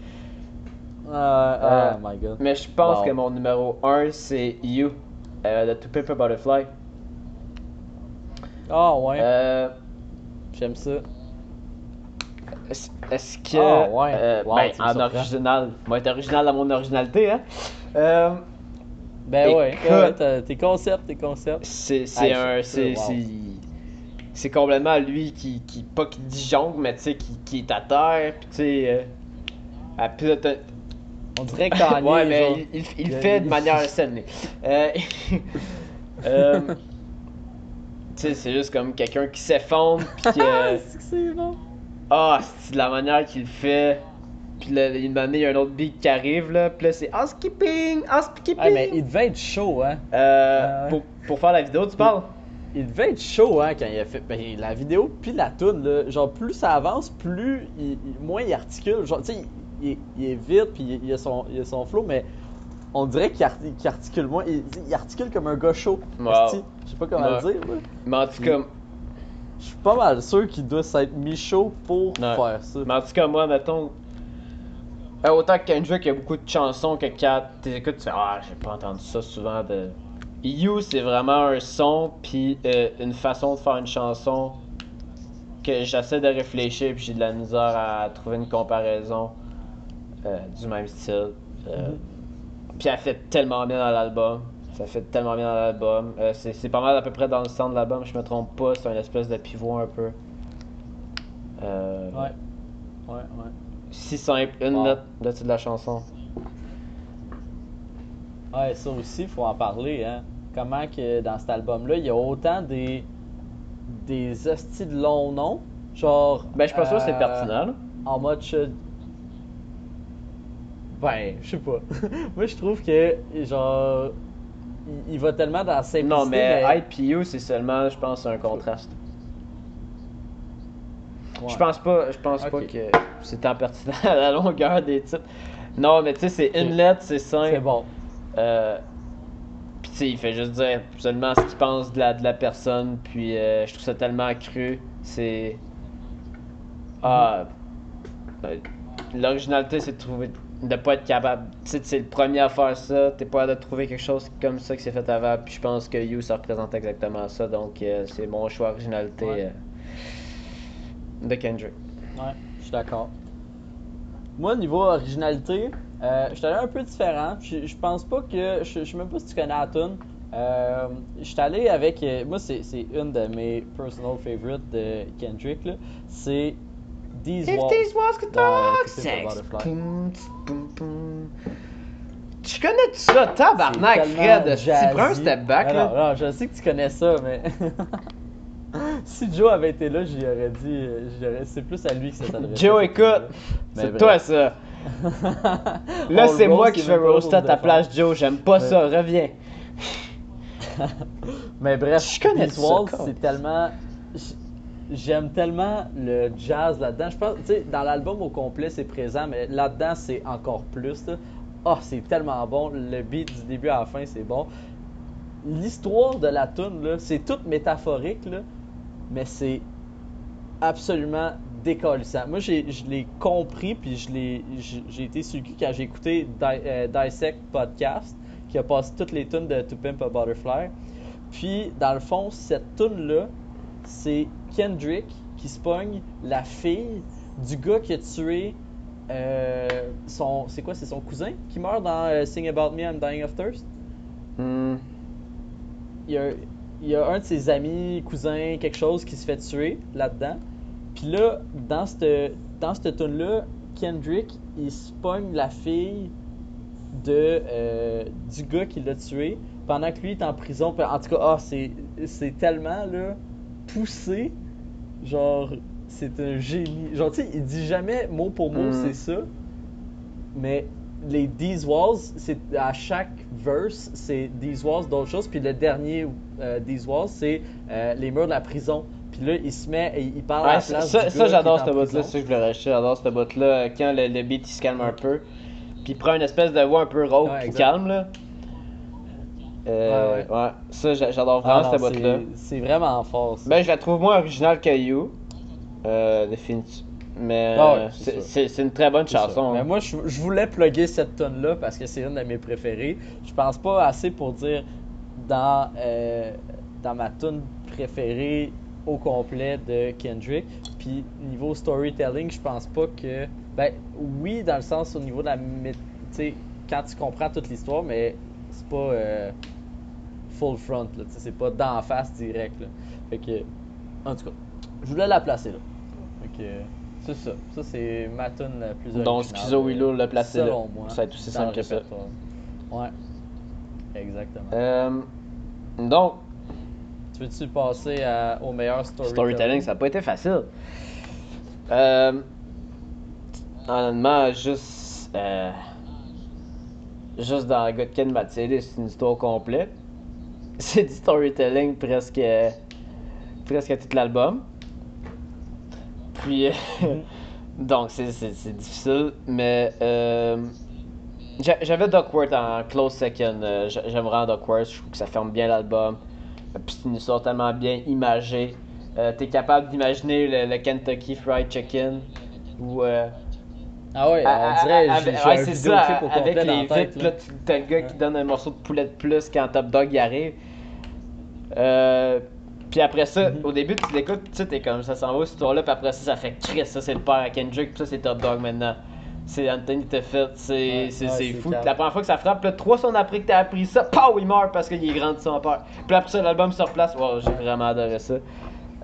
[SPEAKER 2] Ah,
[SPEAKER 1] Euh,
[SPEAKER 2] oh my god.
[SPEAKER 1] Mais je pense
[SPEAKER 2] Wow.
[SPEAKER 1] que mon numéro 1, c'est You, euh, de To Paper Butterfly.
[SPEAKER 2] Ah, ouais.
[SPEAKER 1] Euh,
[SPEAKER 2] J'aime ça.
[SPEAKER 1] est-ce que.
[SPEAKER 2] Ah, ouais.
[SPEAKER 1] euh,
[SPEAKER 2] Wow,
[SPEAKER 1] ben, en original. Moi, être original dans mon originalité, hein. Euh,
[SPEAKER 2] Ben ouais, tes concepts, tes concepts.
[SPEAKER 1] c'est
[SPEAKER 2] Hey,
[SPEAKER 1] un.
[SPEAKER 2] c'est wow.
[SPEAKER 1] complètement lui qui, qui. Pas qui disjongle, mais tu sais, qui, qui est à terre, puis tu sais. Euh,
[SPEAKER 2] On dirait Kanye,
[SPEAKER 1] ouais, mais
[SPEAKER 2] genre.
[SPEAKER 1] il, il, fait de manière saine. Euh, euh, sais, c'est juste comme quelqu'un qui s'effondre, puis que.
[SPEAKER 2] Ah, c'est que c'est bon.
[SPEAKER 1] Ah, c'est de la manière qu'il le fait. Puis là, une année, il y a un autre beat qui arrive, là. Puis là, c'est housekeeping, housekeeping.
[SPEAKER 2] Ah, mais il devait être chaud, hein.
[SPEAKER 1] Euh,
[SPEAKER 2] Ah
[SPEAKER 1] pour, pour faire la vidéo, tu parles?
[SPEAKER 2] Il devait être chaud, hein, quand il a fait ben, la vidéo puis la tune là. Genre, plus ça avance, plus il, moins il articule. Genre, tu sais, il, il- il est vite puis il, il a son, il a son flow, mais on dirait qu'il arti- qu'il articule moins. Il, il articule comme un gars chaud.
[SPEAKER 1] Wow.
[SPEAKER 2] Je sais pas comment
[SPEAKER 1] Ouais.
[SPEAKER 2] le dire, là.
[SPEAKER 1] Mais en tout cas,
[SPEAKER 2] Je suis pas mal sûr qu'il doit s'être mis chaud pour
[SPEAKER 1] Ouais.
[SPEAKER 2] faire ça.
[SPEAKER 1] mais en tout cas, moi, mettons. euh, autant que Kendrick, il y a beaucoup de chansons que quand t'écoutes, tu fais Ah, j'ai pas entendu ça souvent de. You, c'est vraiment un son, puis euh, une façon de faire une chanson que j'essaie de réfléchir, puis j'ai de la misère à trouver une comparaison euh, du même style. Euh,
[SPEAKER 2] Mhm.
[SPEAKER 1] Puis elle fait tellement bien dans l'album. Ça fait tellement bien dans l'album. Euh, c'est pas mal à peu près dans le centre de l'album, je me trompe pas. C'est un espèce de pivot un peu. Euh,
[SPEAKER 2] Ouais. Ouais, ouais.
[SPEAKER 1] Si simple, une
[SPEAKER 2] Wow.
[SPEAKER 1] note de titre de la chanson.
[SPEAKER 2] Ouais, ça aussi, faut en parler, hein. Comment que dans cet album-là, il y a autant des des hosties de longs noms, genre.
[SPEAKER 1] Ben, je pense pas que c'est
[SPEAKER 2] euh,
[SPEAKER 1] pertinent. là.
[SPEAKER 2] En mode. Ben, je sais pas. Moi, je trouve que, genre. Il, il va tellement dans la simplicité.
[SPEAKER 1] Non, mais IPU, c'est seulement, je pense, un contraste.
[SPEAKER 2] Ouais.
[SPEAKER 1] Je pense pas, je pense pas que c'est tant pertinent à la longueur des titres. Non, mais tu sais, c'est une lettre, c'est simple.
[SPEAKER 2] C'est bon.
[SPEAKER 1] Euh, Puis tu sais, il fait juste dire seulement ce qu'il pense de la, de la personne, puis euh, je trouve ça tellement cru. C'est. Ah. ben, L'originalité, c'est de trouver. De pas être capable. Tu sais, c'est le premier à faire ça, t'es pas capable de trouver quelque chose comme ça qui s'est fait avant, puis je pense que You, ça représente exactement ça, donc euh, c'est mon choix originalité
[SPEAKER 2] Ouais.
[SPEAKER 1] euh, de Kendrick.
[SPEAKER 2] Ouais, je suis d'accord. Moi, niveau originalité, euh, je suis allé un peu différent. Je, je pense pas que. Je, je sais même pas si tu connais la tune. Euh, je suis allé avec. euh, moi, c'est une de mes personal favorites de Kendrick. là. C'est These
[SPEAKER 1] If
[SPEAKER 2] Walls.
[SPEAKER 1] these walls could talk, sex. Tu connais tout ça, tabarnak, Fred? Tu
[SPEAKER 2] jazzy.
[SPEAKER 1] prends un step back,
[SPEAKER 2] Ah
[SPEAKER 1] là.
[SPEAKER 2] Non, non, je sais que tu connais ça, mais. si Joe avait été là, j'y aurais dit. aurais- C'est plus à lui que ça s'adresse.
[SPEAKER 1] Joe, écoute, c'est toi ça. Là, c'est moi qui
[SPEAKER 2] pas
[SPEAKER 1] roaster à ta place, Joe. J'aime pas ça, reviens.
[SPEAKER 2] Mais bref,
[SPEAKER 1] Je connais
[SPEAKER 2] Walls, c'est tellement. J'aime tellement le jazz là-dedans. Je pense, tu sais, dans l'album au complet, c'est présent, mais là-dedans, c'est encore plus. Ah, c'est tellement bon. Le beat du début à la fin, c'est bon. L'histoire de la tune, c'est toute métaphorique, là, mais c'est absolument décollissant. Moi, je l'ai compris, puis j'ai été sur quand j'ai écouté euh, Dissect Podcast, qui a passé toutes les tunes de To Pimp Butterfly. Puis, dans le fond, cette tune-là, c'est Kendrick qui se pogne la fille du gars qui a tué euh, son. C'est quoi C'est son cousin qui meurt dans euh, Sing About Me, I'm Dying of Thirst?
[SPEAKER 1] Hmm.
[SPEAKER 2] il y, a, il y a un de ses amis, cousins, quelque chose qui se fait tuer là-dedans. Puis là, dans cette, dans cette tune-là, Kendrick, il se pogne la fille de, euh, du gars qui l'a tué pendant que lui est en prison. En tout cas, ah, c'est tellement là, poussé. Genre, c'est un génie. Genre, tu sais, il dit jamais mot pour mot,
[SPEAKER 1] Mm.
[SPEAKER 2] c'est ça. Mais les These Walls, c'est à chaque verse, c'est These Walls d'autres choses. Puis le dernier euh, These Walls, c'est euh, les murs de la prison. Puis là, il se met, et il parle à
[SPEAKER 1] Ouais,
[SPEAKER 2] la
[SPEAKER 1] ça,
[SPEAKER 2] place
[SPEAKER 1] ça,
[SPEAKER 2] du
[SPEAKER 1] ça,
[SPEAKER 2] gars
[SPEAKER 1] j'adore
[SPEAKER 2] qui
[SPEAKER 1] cette
[SPEAKER 2] prison.
[SPEAKER 1] c'est ça que je voulais racheter. J'adore cette bout-là. Quand le, le beat il se calme un peu, puis il prend une espèce de voix un peu rauque
[SPEAKER 2] Ouais, exact.
[SPEAKER 1] calme, là. Euh,
[SPEAKER 2] Ouais,
[SPEAKER 1] ouais, ça, j'a- j'adore
[SPEAKER 2] Ah
[SPEAKER 1] vraiment
[SPEAKER 2] non,
[SPEAKER 1] cette bout-là.
[SPEAKER 2] c'est- vraiment fort. ça.
[SPEAKER 1] Ben, je la trouve moins originale que You. Euh, définitivement. Mais
[SPEAKER 2] Ah ouais, c'est
[SPEAKER 1] une très bonne chanson.
[SPEAKER 2] Mais moi, je, je voulais plugger cette tonne là parce que c'est une de mes préférées. Je pense pas assez pour dire dans, euh, dans ma tune préférée au complet de Kendrick. Puis niveau storytelling, je pense pas que. Ben oui, dans le sens au niveau de la. Tu sais, quand tu comprends toute l'histoire, mais c'est pas euh, full front, c'est pas d'en face direct, là. Fait que. En tout cas, je voulais la placer là. Fait que. C'est ça. Ça, c'est ma tune la plus
[SPEAKER 1] Donc, Schizo Willow l'a placé là.
[SPEAKER 2] moi.
[SPEAKER 1] Ça va être aussi simple
[SPEAKER 2] le
[SPEAKER 1] que ça.
[SPEAKER 2] Ouais. Exactement.
[SPEAKER 1] Euh, donc,
[SPEAKER 2] Tu veux-tu passer à- au meilleur storytelling?
[SPEAKER 1] storytelling, ça n'a pas été facile. Euh, honnêtement, juste. euh, juste dans God Ken Matseli, c'est une histoire complète. C'est du storytelling presque. euh, presque à tout l'album. Puis. euh, donc, c'est- difficile, mais. euh, j'a- J'avais Duckworth en close second. euh, j'a- J'aime vraiment Duckworth, je trouve que ça ferme bien l'album. Puis c'est une histoire tellement bien imagée. Euh, T'es capable d'imaginer le, Kentucky Fried Chicken ou.
[SPEAKER 2] Ah ouais, on dirait j'ai
[SPEAKER 1] ouais,
[SPEAKER 2] un
[SPEAKER 1] c'est
[SPEAKER 2] vidéoclip
[SPEAKER 1] ça,
[SPEAKER 2] au complet
[SPEAKER 1] avec les
[SPEAKER 2] tête.
[SPEAKER 1] vitres,
[SPEAKER 2] là.
[SPEAKER 1] t'as le gars qui donne un morceau de poulet de plus quand Top Dog y arrive. Euh, puis après ça,
[SPEAKER 2] Mhm.
[SPEAKER 1] au début, tu l'écoutes, tu sais, t'es comme ça s'en va cette histoire-là, puis après ça, ça fait Chris, ça c'est le père à Kendrick, puis ça c'est Top Dog maintenant. C'est Anthony Teffet, c'est
[SPEAKER 2] Ouais,
[SPEAKER 1] c'est- c'est
[SPEAKER 2] c'est
[SPEAKER 1] fou. La première fois que ça frappe, là, trois semaines après que t'as appris ça, pow, il meurt parce qu'il est grand de son père. Puis après ça, l'album se replace. Wow, j'ai vraiment adoré ça.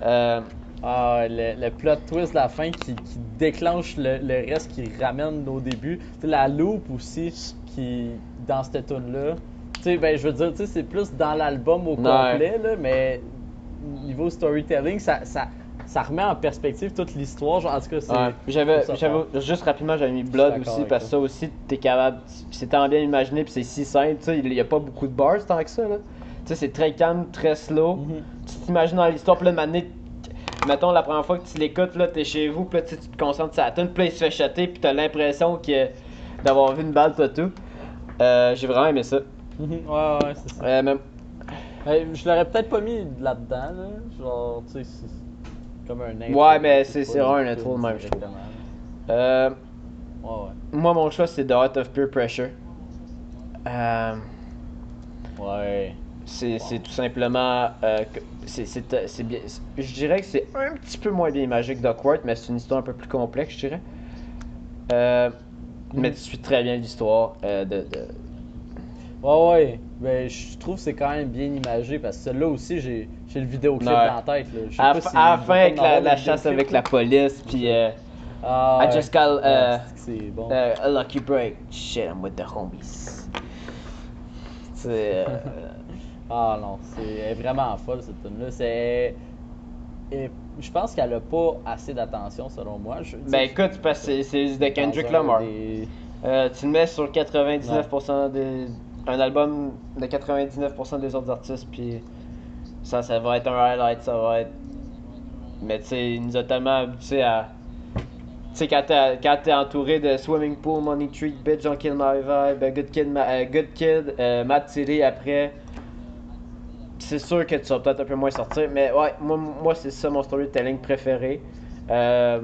[SPEAKER 1] Euh,
[SPEAKER 2] Ah, le, le plot twist de la fin qui, qui déclenche le, le reste, qui ramène au début. Tu sais, la loupe aussi, qui dans cette tune là Tu sais, ben, je veux dire, tu sais, c'est plus dans l'album au complet, là, mais niveau storytelling, ça, ça, ça remet en perspective toute l'histoire. Genre, en tout cas, c'est.
[SPEAKER 1] Ouais, j'avais, juste rapidement, j'avais mis Blood aussi parce que ça aussi, t'es capable, c'est tant bien imaginé puis c'est si simple, tu sais, il y a pas beaucoup de bars tant que ça là. Tu sais, c'est très calme, très slow.
[SPEAKER 2] Mhm.
[SPEAKER 1] Tu t'imagines dans l'histoire, puis là, de m'amener, mettons la première fois que tu l'écoutes là, t'es chez vous, puis là, tu te concentres sur la tune, puis là, il se fait chatter, puis t'as l'impression que d'avoir vu une balle toi tout. Euh, j'ai vraiment aimé ça.
[SPEAKER 2] Ouais, ouais, c'est ça.
[SPEAKER 1] Euh, même-
[SPEAKER 2] je l'aurais peut-être pas mis là-dedans, là. Genre, tu sais, c'est comme un intro.
[SPEAKER 1] Ouais, mais c'est- vraiment un intro de même, je trouve. euh,
[SPEAKER 2] Ouais, ouais.
[SPEAKER 1] moi, mon choix, c'est The Art of Peer Pressure. Euh,
[SPEAKER 2] Ouais.
[SPEAKER 1] C'est tout simplement. euh, c'est euh, bien. Je dirais que c'est un petit peu moins bien imagé que Duckworth, mais c'est une histoire un peu plus complexe, je dirais. Euh, Mais tu suis très bien l'histoire euh, de, de-
[SPEAKER 2] Ouais, ouais. Ben, je trouve que c'est quand même bien imagé parce que celui-là aussi, j'ai le vidéoclip
[SPEAKER 1] Ouais.
[SPEAKER 2] dans la tête. Là.
[SPEAKER 1] À,
[SPEAKER 2] pas
[SPEAKER 1] la
[SPEAKER 2] si
[SPEAKER 1] fin- à la
[SPEAKER 2] il
[SPEAKER 1] fin,
[SPEAKER 2] va
[SPEAKER 1] avec la, chasse avec
[SPEAKER 2] là.
[SPEAKER 1] la police, puis
[SPEAKER 2] Ah,
[SPEAKER 1] I just
[SPEAKER 2] Ouais, bon.
[SPEAKER 1] euh, a lucky break. Shit, I'm with the homies. C'est.
[SPEAKER 2] Ah non, c'est elle est vraiment folle cette tune là C'est. et Je pense qu'elle a pas assez d'attention selon moi. Je-
[SPEAKER 1] ben écoute, parce que c'est- de Kendrick Lamar.
[SPEAKER 2] des-
[SPEAKER 1] Euh, tu le mets sur 99% des. Un album de 99% des autres artistes, puis ça, ça va être un highlight, ça va être. Mais tu sais, il nous a tellement habitués à. Tu sais, quand t'es entouré de Swimming Pool, Money Tree, Bitch, Don't Kill My Vibe, Good Kid, Ma- euh, Good Kid euh, Matt City après. C'est sûr que tu vas peut-être un peu moins sortir, mais ouais, moi, moi c'est ça mon storytelling préféré. Euh,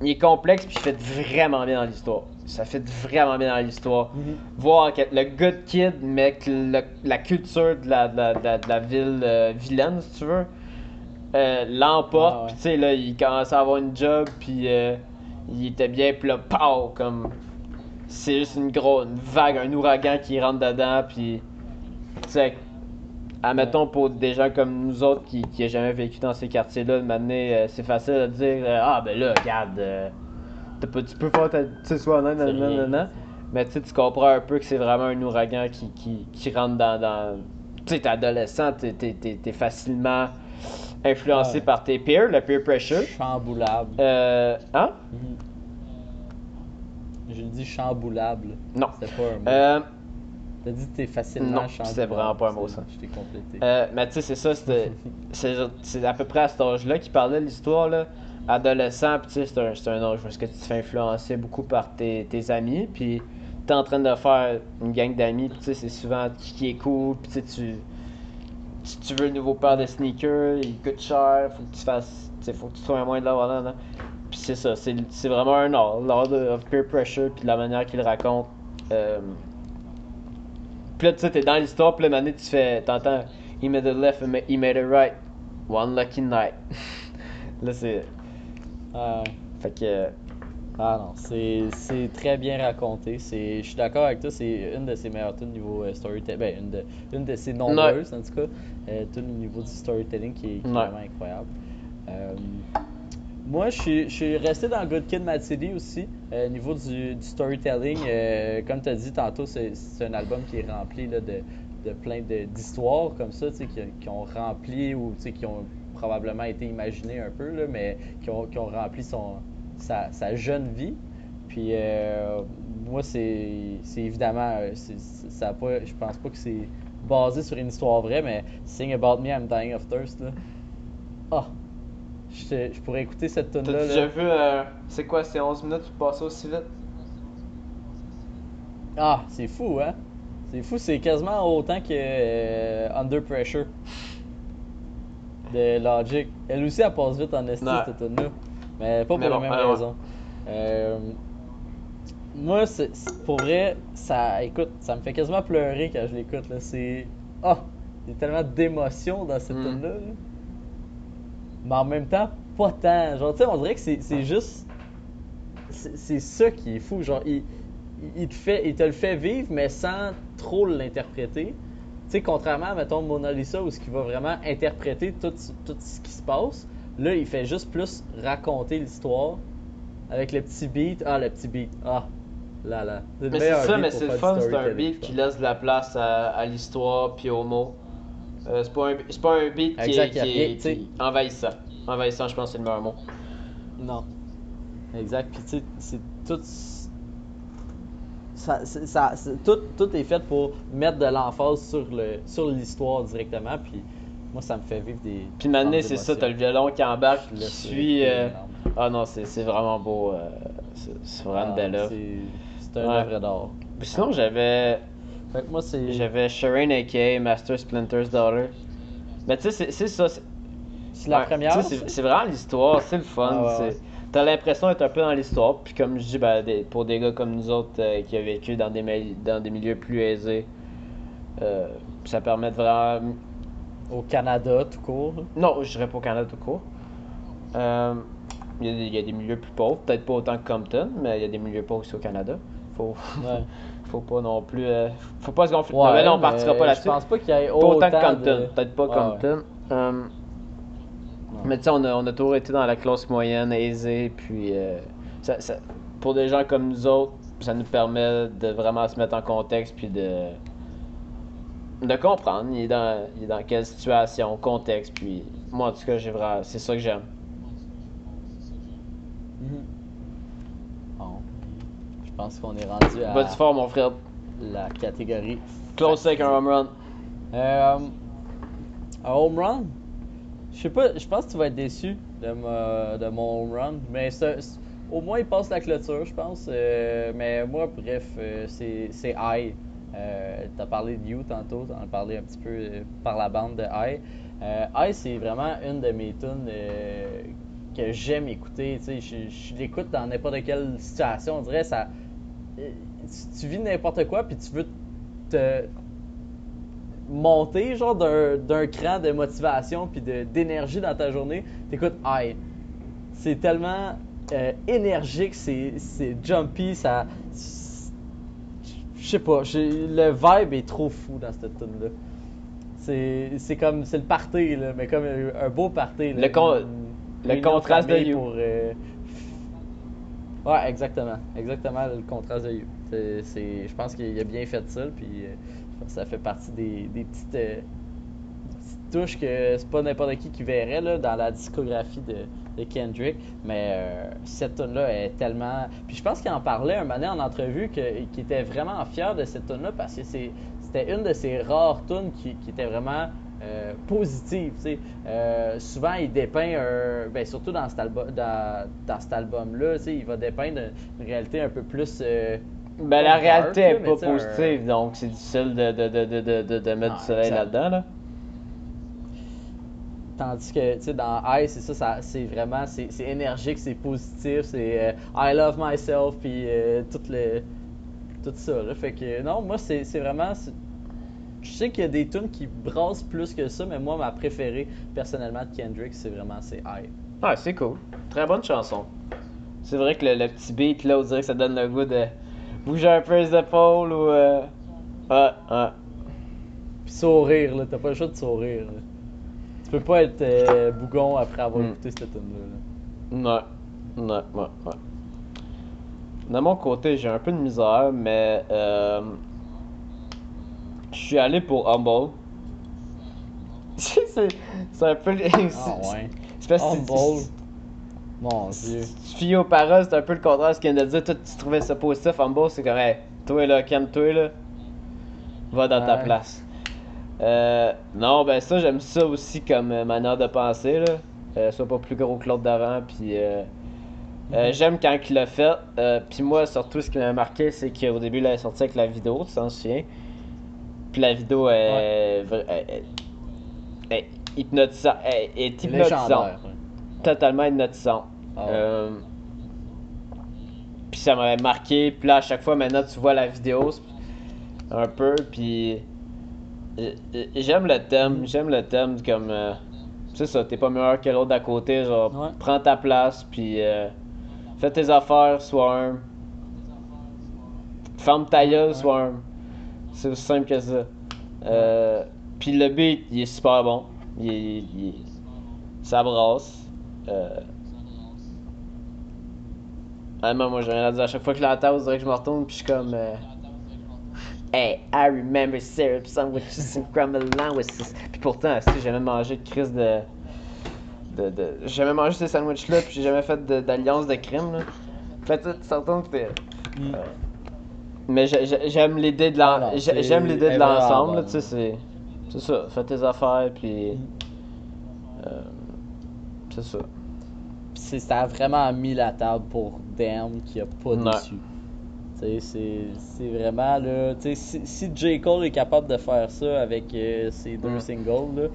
[SPEAKER 1] il est complexe puis il fait vraiment bien dans l'histoire. Ça fait vraiment bien dans l'histoire.
[SPEAKER 2] Mhm.
[SPEAKER 1] Voir que le good kid, mais que le- la culture de la, de la, de la- de la ville euh, vilaine, si tu veux, euh, l'emporte.
[SPEAKER 2] Ah ouais.
[SPEAKER 1] Tu sais, là, il commençait à avoir une job, puis euh, il était bien, puis là, pow, comme. C'est juste une grosse une vague, un ouragan qui rentre dedans, puis. Tu sais, admettons pour des gens comme nous autres qui n'ont jamais vécu dans ces quartiers-là, de m'amener, euh, c'est facile de dire euh, Ah, ben là, regarde, euh, pas- tu peux faire ta. Tu sais, soit nan, nan,
[SPEAKER 2] C'est
[SPEAKER 1] nan,
[SPEAKER 2] rien.
[SPEAKER 1] nan, nan. Mais tu comprends un peu que c'est vraiment un ouragan qui, qui, qui rentre dans. dans... Tu sais, t'es adolescent, t'es, t'es, t'es- t'es facilement influencé
[SPEAKER 2] Ouais.
[SPEAKER 1] par tes peers, le peer pressure.
[SPEAKER 2] Chamboulable.
[SPEAKER 1] Euh. Hein?
[SPEAKER 2] Mhm. J'ai dit chamboulable.
[SPEAKER 1] Non.
[SPEAKER 2] C'était pas un mot. T'as dit que t'es facilement
[SPEAKER 1] non, c'était vraiment pas un mot, ça.
[SPEAKER 2] Je t'ai complété.
[SPEAKER 1] Euh, mais tu sais, c'est ça, c'est à peu près à cet âge-là qu'il parlait de l'histoire, là. Adolescent, puis tu sais, c'est un, un âge est-ce que tu te fais influencer beaucoup par tes, tes amis, puis t'es en train de faire une gang d'amis, puis tu sais, c'est souvent qui, qui est cool, puis tu sais, tu, si tu veux une nouveau paire de sneakers, il coûte cher, faut que tu fasses, faut que tu trouves un moyen de l'avoir là, là. Puis c'est ça, c'est vraiment un art, l'art de of peer pressure, puis de la manière qu'il raconte. Euh, puis là, tu sais, t'es dans l'histoire, puis là, maintenant, tu fais, t'entends, he made it left, he ma- he made it right. One lucky night. là, c'est.
[SPEAKER 2] Ah,
[SPEAKER 1] Fait que. euh,
[SPEAKER 2] ah non, c'est c'est très bien raconté. Je suis d'accord avec toi, c'est une de ses meilleures tunes niveau euh, storytelling. Ben, une de, une de ses nombreuses, en tout cas. Euh, tune au niveau du storytelling qui est, qui est
[SPEAKER 1] Ouais.
[SPEAKER 2] vraiment incroyable. Euh, moi, je suis, resté dans Good Kid, Mad City aussi. Euh, au niveau du, du storytelling, euh, comme tu as dit tantôt, c'est un album qui est rempli là, de, de plein d'histoires comme ça, qui, qui ont rempli ou qui ont probablement été imaginées un peu, là, mais qui ont, rempli son, sa, jeune vie. Puis euh, moi, c'est évidemment, euh, je pense pas que c'est basé sur une histoire vraie, mais Sing About Me, I'm Dying of Thirst, là. Ah! Je, pourrais écouter cette tune
[SPEAKER 1] T'as
[SPEAKER 2] là.
[SPEAKER 1] déjà vu. euh, c'est quoi, c'est 11 minutes pour passer aussi vite?
[SPEAKER 2] Ah, c'est fou, hein? C'est fou, c'est quasiment autant que euh, Under Pressure de Logic. Elle aussi, elle passe vite en esti, cette tune là Mais pas pour la même raison. Euh, moi, c'est- pour vrai, ça, écoute, ça me fait quasiment pleurer quand je l'écoute, là. C'est. Ah! Il y a tellement d'émotions dans cette
[SPEAKER 1] Mm.
[SPEAKER 2] tune là Mais en même temps, pas tant. Genre, tu sais, on dirait que c'est juste. C'est ça qui est fou. Genre, il, il, te fait, il te le fait vivre, mais sans trop l'interpréter. Tu sais, contrairement, mettons, Mona Lisa, où ce qu'il va vraiment interpréter tout, tout ce qui se passe, là, il fait juste plus raconter l'histoire avec le petit beat. Ah, le petit beat. Ah, là, là.
[SPEAKER 1] Mais c'est ça, mais c'est le fun, c'est un beat qui laisse de la place à, à l'histoire puis aux mots. Euh, c'est pas, un- c'est pas un beat qui,
[SPEAKER 2] Exact,
[SPEAKER 1] est, qui, est, qui est envahissant. Envahissant, je pense que c'est le meilleur mot.
[SPEAKER 2] Non. Exact. Puis tu sais, c'est tout. Ça, c'est- tout, tout est fait pour mettre de l'emphase sur le sur l'histoire directement. Puis moi, ça me fait vivre des.
[SPEAKER 1] Puis maintenant, c'est ça, t'as le violon qui embarque, qui suit. euh. Ah non, c'est c'est vraiment beau. euh, c'est c'est vraiment une
[SPEAKER 2] Ah,
[SPEAKER 1] belle œuvre.
[SPEAKER 2] c'est- un
[SPEAKER 1] Ouais.
[SPEAKER 2] œuvre d'art.
[SPEAKER 1] Puis Sinon, j'avais.
[SPEAKER 2] Fait que moi, c'est.
[SPEAKER 1] J'avais Shireen aka Master Splinter's Daughter. Mais tu sais, c'est- ça. c'est-
[SPEAKER 2] la
[SPEAKER 1] ouais,
[SPEAKER 2] première.
[SPEAKER 1] C'est vraiment l'histoire, c'est le fun.
[SPEAKER 2] Ah ouais,
[SPEAKER 1] c'est-
[SPEAKER 2] ouais.
[SPEAKER 1] T'as l'impression d'être un peu dans l'histoire. Puis comme je dis, ben, des- pour des gars comme nous autres euh, qui ont vécu dans des, mali- dans des milieux plus aisés, euh, ça permet de vraiment.
[SPEAKER 2] Au Canada, tout court.
[SPEAKER 1] Non, je dirais pas au Canada tout court. Euh, y, il y a des milieux plus pauvres, peut-être pas autant que Compton, mais il y a des milieux pauvres aussi au Canada. Faut,
[SPEAKER 2] Ouais.
[SPEAKER 1] faut pas non plus. euh, faut pas se gonfler.
[SPEAKER 2] Ouais,
[SPEAKER 1] mais là, on
[SPEAKER 2] mais
[SPEAKER 1] partira pas là-dessus.
[SPEAKER 2] Je pense pas qu'il y ait
[SPEAKER 1] Pas
[SPEAKER 2] autant,
[SPEAKER 1] autant que Compton,
[SPEAKER 2] de...
[SPEAKER 1] peut-être pas
[SPEAKER 2] Ouais,
[SPEAKER 1] Compton. Euh, mais tu sais, on a, on a toujours été dans la classe moyenne, aisée, puis euh, ça, ça- pour des gens comme nous autres, ça nous permet de vraiment se mettre en contexte, puis de, de comprendre il est, dans, il est dans quelle situation, contexte, puis moi en tout cas, j'ai vraiment, c'est ça que j'aime.
[SPEAKER 2] Bon. Je pense qu'on est rendu à
[SPEAKER 1] fort, mon frère.
[SPEAKER 2] la catégorie.
[SPEAKER 1] Close avec un home run.
[SPEAKER 2] Euh, un home run? Je sais pas, je pense que tu vas être déçu de, ma- de mon home run, mais au moins il passe la clôture, je pense. Euh, mais moi, bref, euh, c'est I. Euh, T'as parlé de You tantôt, t'en as parlé un petit peu par la bande de. Euh, I, c'est vraiment une de mes tunes que j'aime écouter. Je, je l'écoute dans n'importe quelle situation. On dirait ça. Euh, Tu, vis n'importe quoi, puis tu veux te monter genre d'un d'un cran de motivation puis de- d'énergie dans ta journée, t'écoutes. C'est tellement euh, énergique, c'est c'est jumpy, ça. Je sais pas, le vibe est trop fou dans cette tune là. C'est c'est comme c'est le party là, mais comme un, beau party. là.
[SPEAKER 1] Le con-
[SPEAKER 2] Une
[SPEAKER 1] le contraste de You.
[SPEAKER 2] Pour, euh, Ouais, exactement. Exactement le contraste de You. C'est- je pense qu'il a bien fait ça, puis euh, ça fait partie des, des petites, euh, petites touches que c'est pas n'importe qui qui verrait là, dans la discographie de, Kendrick. Mais euh, cette tune-là est tellement. Puis je pense qu'il en parlait un moment en entrevue que- qu'il était vraiment fier de cette tune-là parce que c'est- c'était une de ses rares tunes qui, qui était vraiment. Euh, positive. Euh, souvent, il dépeint un, ben, surtout dans cet, albu- dans, dans cet album-là, tu sais, il va dépeindre une réalité un peu plus euh,
[SPEAKER 1] Ben, la réalité
[SPEAKER 2] dark,
[SPEAKER 1] est
[SPEAKER 2] là, mais
[SPEAKER 1] pas
[SPEAKER 2] un-
[SPEAKER 1] positive, donc c'est difficile de, mettre
[SPEAKER 2] Ah,
[SPEAKER 1] du soleil là-dedans. Là.
[SPEAKER 2] Tandis que, tu sais, dans I, c'est ça, ça c'est vraiment, c'est énergique, c'est positif, c'est euh, I love myself, puis tout, le, tout ça, là. Fait que, non, moi, c'est vraiment, je sais qu'il y a des tunes qui brassent plus que ça, mais moi, ma préférée, personnellement, de Kendrick, c'est vraiment, c'est I.
[SPEAKER 1] Ouais, c'est cool. Très bonne chanson. C'est vrai que le, le petit beat, là, on dirait que ça donne le goût de bouger un peu les épaules ou. Euh... Ouais, ouais.
[SPEAKER 2] Puis sourire, là, t'as pas le choix de sourire, là. Tu peux pas être euh, bougon après avoir
[SPEAKER 1] Mm.
[SPEAKER 2] écouté cette tune là
[SPEAKER 1] Ouais, ouais, ouais, ouais. De mon côté, j'ai un peu de misère, mais euh, je suis allé pour Humble. c'est un peu.
[SPEAKER 2] Ah ouais.
[SPEAKER 1] C'est parce
[SPEAKER 2] Humble. Mon dieu.
[SPEAKER 1] Tu fies aux paroles, c'est un peu le contraire de ce qu'il vient de dire. Toi, tu trouvais ça positif. Humble, c'est comme, hey, toi là, calme-toi là. Va dans ta place. Euh, non, ben ça, j'aime ça aussi comme euh, manière de penser là. Euh, soit pas plus gros que l'autre d'avant, puis. Euh,
[SPEAKER 2] Mhm.
[SPEAKER 1] J'aime quand il l'a fait. Puis moi, surtout, ce qui m'a marqué, c'est qu'au début, il est sorti avec la vidéo, tu t'en souviens. Puis la vidéo est, vra- est- est- est hypnotisante. est- est hypnotisante
[SPEAKER 2] Légendaire. ouais.
[SPEAKER 1] totalement hypnotisant.
[SPEAKER 2] Ah ouais.
[SPEAKER 1] Euh, puis ça m'avait marqué. Puis là, à chaque fois, maintenant, tu vois la vidéo un peu. Puis euh, euh, j'aime le thème. J'aime le thème comme. euh, c'est ça, t'es pas meilleur que l'autre d'à côté. Genre,
[SPEAKER 2] Ouais.
[SPEAKER 1] prends ta place. Puis euh, fais tes affaires, sois un. Ferme ta gueule,
[SPEAKER 2] Ouais.
[SPEAKER 1] sois un. C'est aussi simple que ça. Euh, Puis le beat, il est super bon. Il est- il est- ça brasse. Euh... Vraiment, moi, j'ai rien à dire. À chaque fois que je l'entends, on dirait que je me retourne, puis je suis comme. euh, Hey, I remember syrup sandwiches and crumble sandwiches. Puis pourtant, si j'ai jamais mangé de crise de. de, de... J'ai jamais mangé ces sandwichs-là, puis j'ai jamais fait de- d'alliance de, crime, là. Fait que tu te retournes, t'es-
[SPEAKER 2] Mm.
[SPEAKER 1] euh, Mais j'ai- j'ai- j'aime l'idée de
[SPEAKER 2] non,
[SPEAKER 1] l'ensemble, tu sais, c'est. C'est ça, fais tes affaires, puis.
[SPEAKER 2] Mm.
[SPEAKER 1] euh, c'est ça.
[SPEAKER 2] Ça a vraiment mis la table pour Damn qui a pas Tu sais, c'est vraiment là. Si, si J. Cole est capable de faire ça avec euh, ses deux
[SPEAKER 1] Mm.
[SPEAKER 2] singles, là,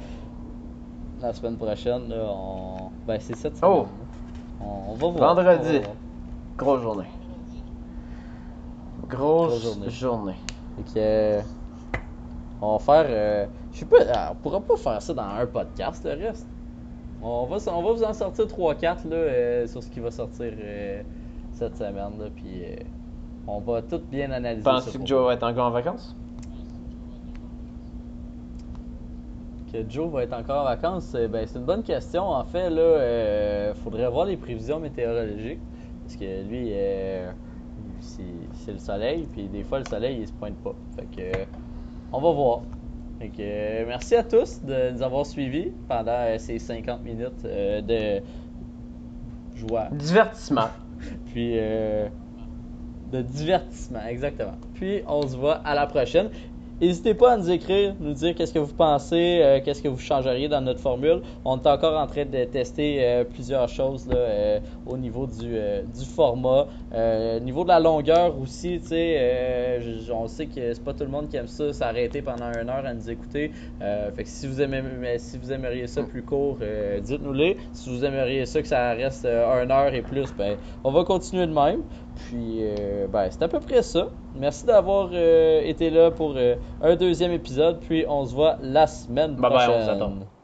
[SPEAKER 2] la semaine prochaine, là, on. Ben, c'est semaine.
[SPEAKER 1] Oh.
[SPEAKER 2] On, on va voir.
[SPEAKER 1] Vendredi.
[SPEAKER 2] On va voir.
[SPEAKER 1] Grosse journée. Grosse,
[SPEAKER 2] Grosse journée.
[SPEAKER 1] journée.
[SPEAKER 2] Fait que. euh, On va faire. euh, je sais pas. ah, On pourra pas faire ça dans un podcast, le reste. On va, on va vous en sortir 3-4 là, euh, sur ce qui va sortir euh, cette semaine. Là, puis euh, on va tout bien analyser.
[SPEAKER 1] Penses-tu que Joe va être encore en vacances?
[SPEAKER 2] Que Joe va être encore en vacances, euh, ben, c'est une bonne question. En fait, là, euh, faudrait voir les prévisions météorologiques. Parce que lui, euh, c'est c'est le soleil, puis des fois, le soleil, il se pointe pas. Fait que, euh, on va voir. Fait que, euh, merci à tous de nous avoir suivis pendant euh, ces 50 minutes de joie.
[SPEAKER 1] Divertissement.
[SPEAKER 2] Puis euh, de divertissement, exactement. Puis on se voit à la prochaine. N'hésitez pas à nous écrire, nous dire qu'est-ce que vous pensez, euh, qu'est-ce que vous changeriez dans notre formule. On est encore en train de tester euh, plusieurs choses là, euh, au niveau du, du format, au niveau de la longueur aussi. On sait que c'est pas tout le monde qui aime ça, s'arrêter pendant une heure à nous écouter. Fait que si vous aimez, si vous aimeriez ça plus court, euh, dites-nous-le. Si vous aimeriez ça que ça reste une heure et plus, ben on va continuer de même. Puis, euh, ben, c'est à peu près ça. Merci d'avoir euh, été là pour euh, un deuxième épisode. Puis, on se voit la semaine
[SPEAKER 1] Bye bye, on
[SPEAKER 2] prochaine.
[SPEAKER 1] vous attend.